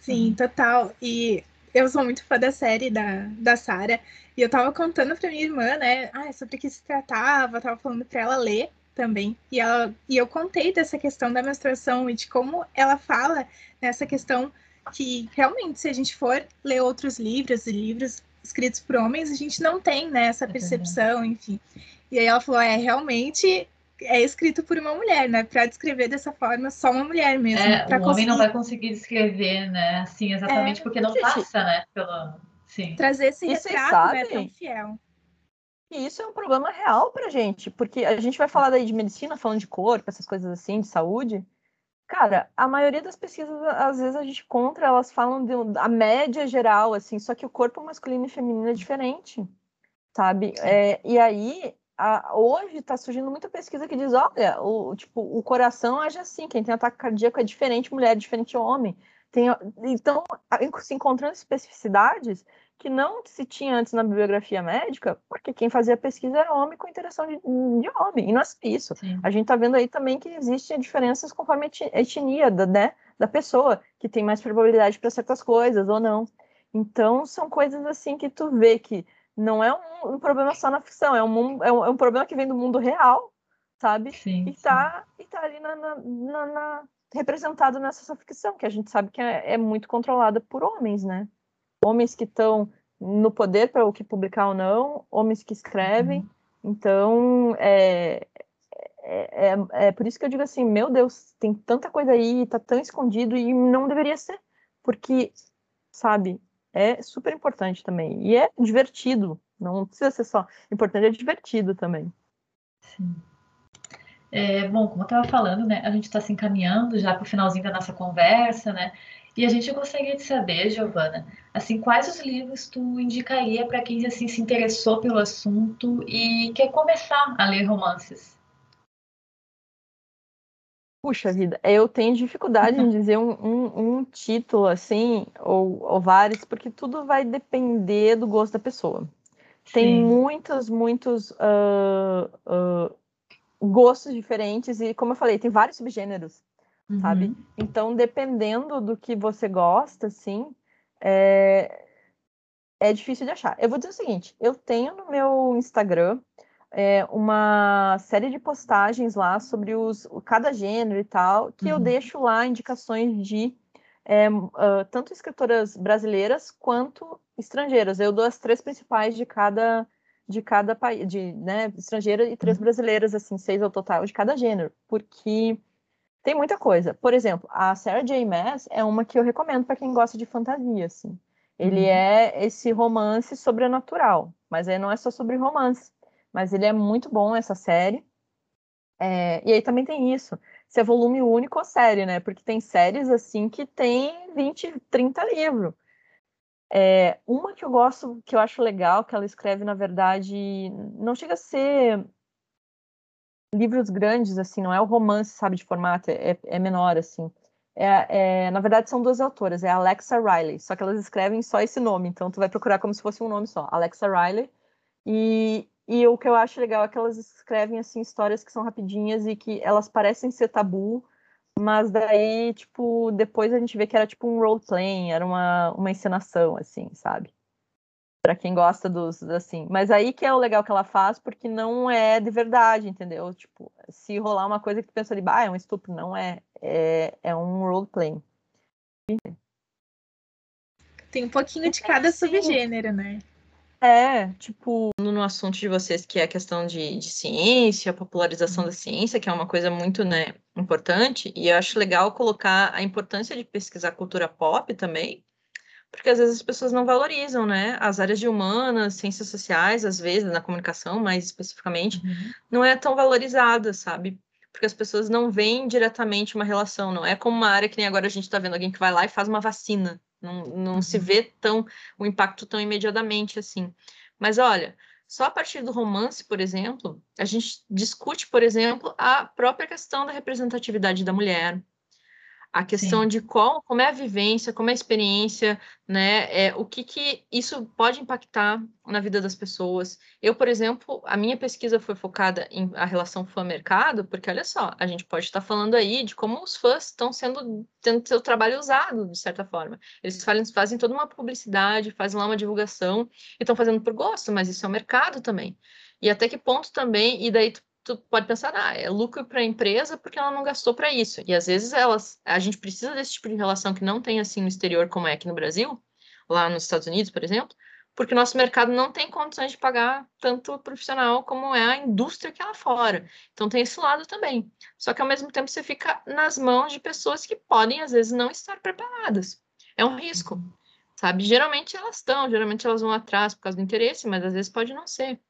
Sim, total. E eu sou muito fã da série da, da Sarah, e eu tava contando pra minha irmã, né, ah, sobre o que se tratava, tava falando pra ela ler também. E, ela, e eu contei dessa questão da menstruação e de como ela fala nessa questão que realmente, se a gente for ler outros livros e livros escritos por homens, a gente não tem né, essa é percepção, enfim. E aí ela falou: é, realmente é escrito por uma mulher, né? Para descrever dessa forma, só uma mulher mesmo. É, o conseguir... homem não vai conseguir descrever, né? Assim, exatamente, é, porque não passa, né? Pelo... Sim. Trazer esse retrato, né? Tão fiel. E isso é um problema real pra gente, porque a gente vai falar daí de medicina, falando de corpo, essas coisas assim, de saúde. Cara, a maioria das pesquisas, às vezes a gente contra, elas falam de a média geral, assim, só que o corpo masculino e feminino é diferente, sabe? É, e aí, a, hoje está surgindo muita pesquisa que diz, olha, o, tipo, o coração age assim, quem tem ataque cardíaco é diferente mulher, é diferente homem. Tem, então, se encontrando especificidades, que não se tinha antes na bibliografia médica, porque quem fazia pesquisa era homem com interação de, de homem, e não é isso. Sim. A gente está vendo aí também que existem diferenças conforme a etnia da, né, da pessoa, que tem mais probabilidade para certas coisas ou não. Então, são coisas assim que tu vê que não é um, um problema só na ficção, é um, é um, é um, problema que vem do mundo real, sabe? Sim, e, está e tá ali na, na, na, na, representado nessa ficção, que a gente sabe que é, é muito controlada por homens, né? Homens que estão no poder para o que publicar ou não, homens que escrevem. Uhum. Então, é, é, é, é, por isso que eu digo assim, meu Deus, tem tanta coisa aí, tá tão escondido e não deveria ser, porque, sabe, é super importante também. E é divertido, não precisa ser só importante, é divertido também. Sim. É, bom, como eu estava falando, né, a gente está se encaminhando já para o finalzinho da nossa conversa, né? E a gente gostaria de saber, Giovana, assim, quais os livros tu indicaria para quem assim se interessou pelo assunto e quer começar a ler romances? Puxa vida, eu tenho dificuldade em dizer um, um, um título assim, ou, ou, vários, porque tudo vai depender do gosto da pessoa. Tem Sim. muitos, muitos uh, uh, gostos diferentes, e como eu falei, tem vários subgêneros uhum. sabe? Então, dependendo do que você gosta, assim, é... é difícil de achar. Eu vou dizer o seguinte: eu tenho no meu Instagram é, uma série de postagens lá sobre os, cada gênero e tal, que uhum. eu deixo lá indicações de é, uh, tanto escritoras brasileiras quanto estrangeiras. Eu dou as três principais de cada de cada país, de né, estrangeira e três uhum. brasileiras, assim, seis ao total de cada gênero, porque tem muita coisa. Por exemplo, a Sarah J. Maas é uma que eu recomendo para quem gosta de fantasia, assim. Ele uhum. é esse romance sobrenatural, mas aí não é só sobre romance. Mas ele é muito bom, essa série. É, e aí também tem isso. Se é volume único ou série, né? Porque tem séries, assim, que tem 20, 30 livros. É, uma que eu gosto, que eu acho legal, que ela escreve, na verdade, não chega a ser livros grandes, assim, não é o romance, sabe, de formato, é, é menor, assim. É, é, na verdade, são duas autoras, é Alexa Riley, só que elas escrevem só esse nome, então tu vai procurar como se fosse um nome só, Alexa Riley. E, e o que eu acho legal é que elas escrevem, assim, histórias que são rapidinhas e que elas parecem ser tabu, mas daí, tipo, depois a gente vê que era tipo um role-playing, era uma, uma encenação, assim, sabe? Para quem gosta dos assim. Mas aí que é o legal que ela faz, porque não é de verdade, entendeu? Tipo, se rolar uma coisa que tu pensa ali, ah, é um estupro, não é, é, é um roleplay. Tem um pouquinho de cada subgênero, né? É, tipo, no assunto de vocês, que é a questão de, de ciência, popularização da ciência, que é uma coisa muito, né, importante, e eu acho legal colocar a importância de pesquisar cultura pop também, porque às vezes as pessoas não valorizam, né? As áreas de humanas, ciências sociais, às vezes, na comunicação mais especificamente, uhum. não é tão valorizada, sabe? Porque as pessoas não veem diretamente uma relação, não é como uma área que nem agora a gente está vendo alguém que vai lá e faz uma vacina. Não, não uhum. se vê tão o impacto tão imediatamente assim. Mas olha, só a partir do romance, por exemplo, a gente discute, por exemplo, a própria questão da representatividade da mulher, a questão Sim. de qual, como é a vivência, como é a experiência, né? É, o que, que isso pode impactar na vida das pessoas. Eu, por exemplo, a minha pesquisa foi focada em a relação fã-mercado, porque olha só, a gente pode estar falando aí de como os fãs estão sendo tendo seu trabalho usado, de certa forma. Eles fazem, fazem toda uma publicidade, fazem lá uma divulgação e estão fazendo por gosto, mas isso é o mercado também. E até que ponto também, e daí tu tu pode pensar, ah, é lucro para a empresa porque ela não gastou para isso. E às vezes elas, a gente precisa desse tipo de relação que não tem assim no exterior como é aqui no Brasil, lá nos Estados Unidos, por exemplo, porque o nosso mercado não tem condições de pagar tanto profissional como é a indústria que é lá fora. Então tem esse lado também. Só que ao mesmo tempo você fica nas mãos de pessoas que podem às vezes não estar preparadas. É um risco, sabe? Geralmente elas estão, geralmente elas vão atrás por causa do interesse, mas às vezes pode não ser.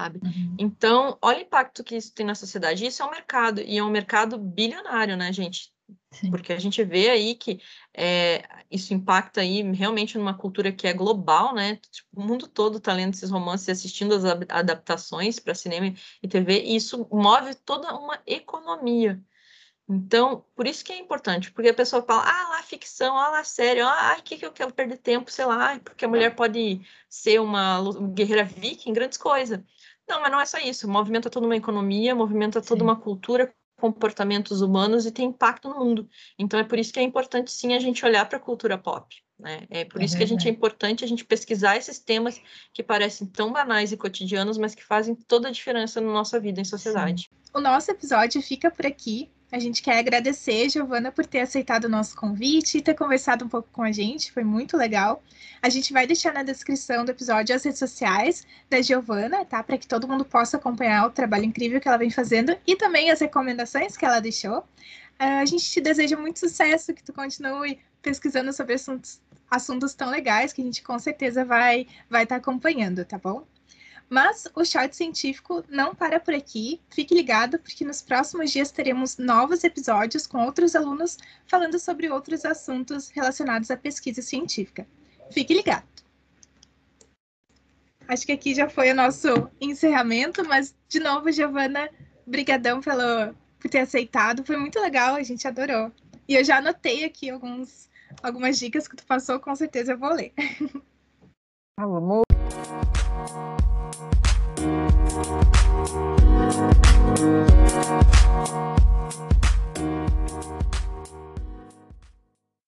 Sabe? Uhum. Então, olha o impacto que isso tem na sociedade. Isso é um mercado, e é um mercado bilionário, né, gente? Sim. Porque a gente vê aí que é, isso impacta aí realmente numa cultura que é global, né? Tipo, o mundo todo está lendo esses romances e assistindo as adaptações para cinema e TV, e isso move toda uma economia. Então, por isso que é importante, porque a pessoa fala, ah, lá ficção, ah, lá sério, ah, o que, que eu quero perder tempo, sei lá, porque a mulher pode ser uma guerreira viking, grandes coisas. Não, mas não é só isso, movimenta toda uma economia, movimenta toda sim. uma cultura, comportamentos humanos e tem impacto no mundo. Então, é por isso que é importante, sim, a gente olhar para a cultura pop. Né? É por é isso verdade. que a gente é importante a gente pesquisar esses temas que parecem tão banais e cotidianos, mas que fazem toda a diferença na nossa vida em sociedade. Sim. O nosso episódio fica por aqui. A gente quer agradecer, Giovana, por ter aceitado o nosso convite e ter conversado um pouco com a gente, foi muito legal. A gente vai deixar na descrição do episódio as redes sociais da Giovana, tá? Para que todo mundo possa acompanhar o trabalho incrível que ela vem fazendo e também as recomendações que ela deixou. Uh, a gente te deseja muito sucesso, que tu continue pesquisando sobre assuntos, assuntos tão legais que a gente com certeza vai vai estar tá acompanhando, tá bom? Mas o shot científico não para por aqui. Fique ligado, porque nos próximos dias teremos novos episódios com outros alunos falando sobre outros assuntos relacionados à pesquisa científica. Fique ligado! Acho que aqui já foi o nosso encerramento, mas de novo, Giovana, brigadão pelo, por ter aceitado. Foi muito legal, a gente adorou. E eu já anotei aqui alguns, algumas dicas que tu passou, com certeza eu vou ler. Ah, vamos We'll be right.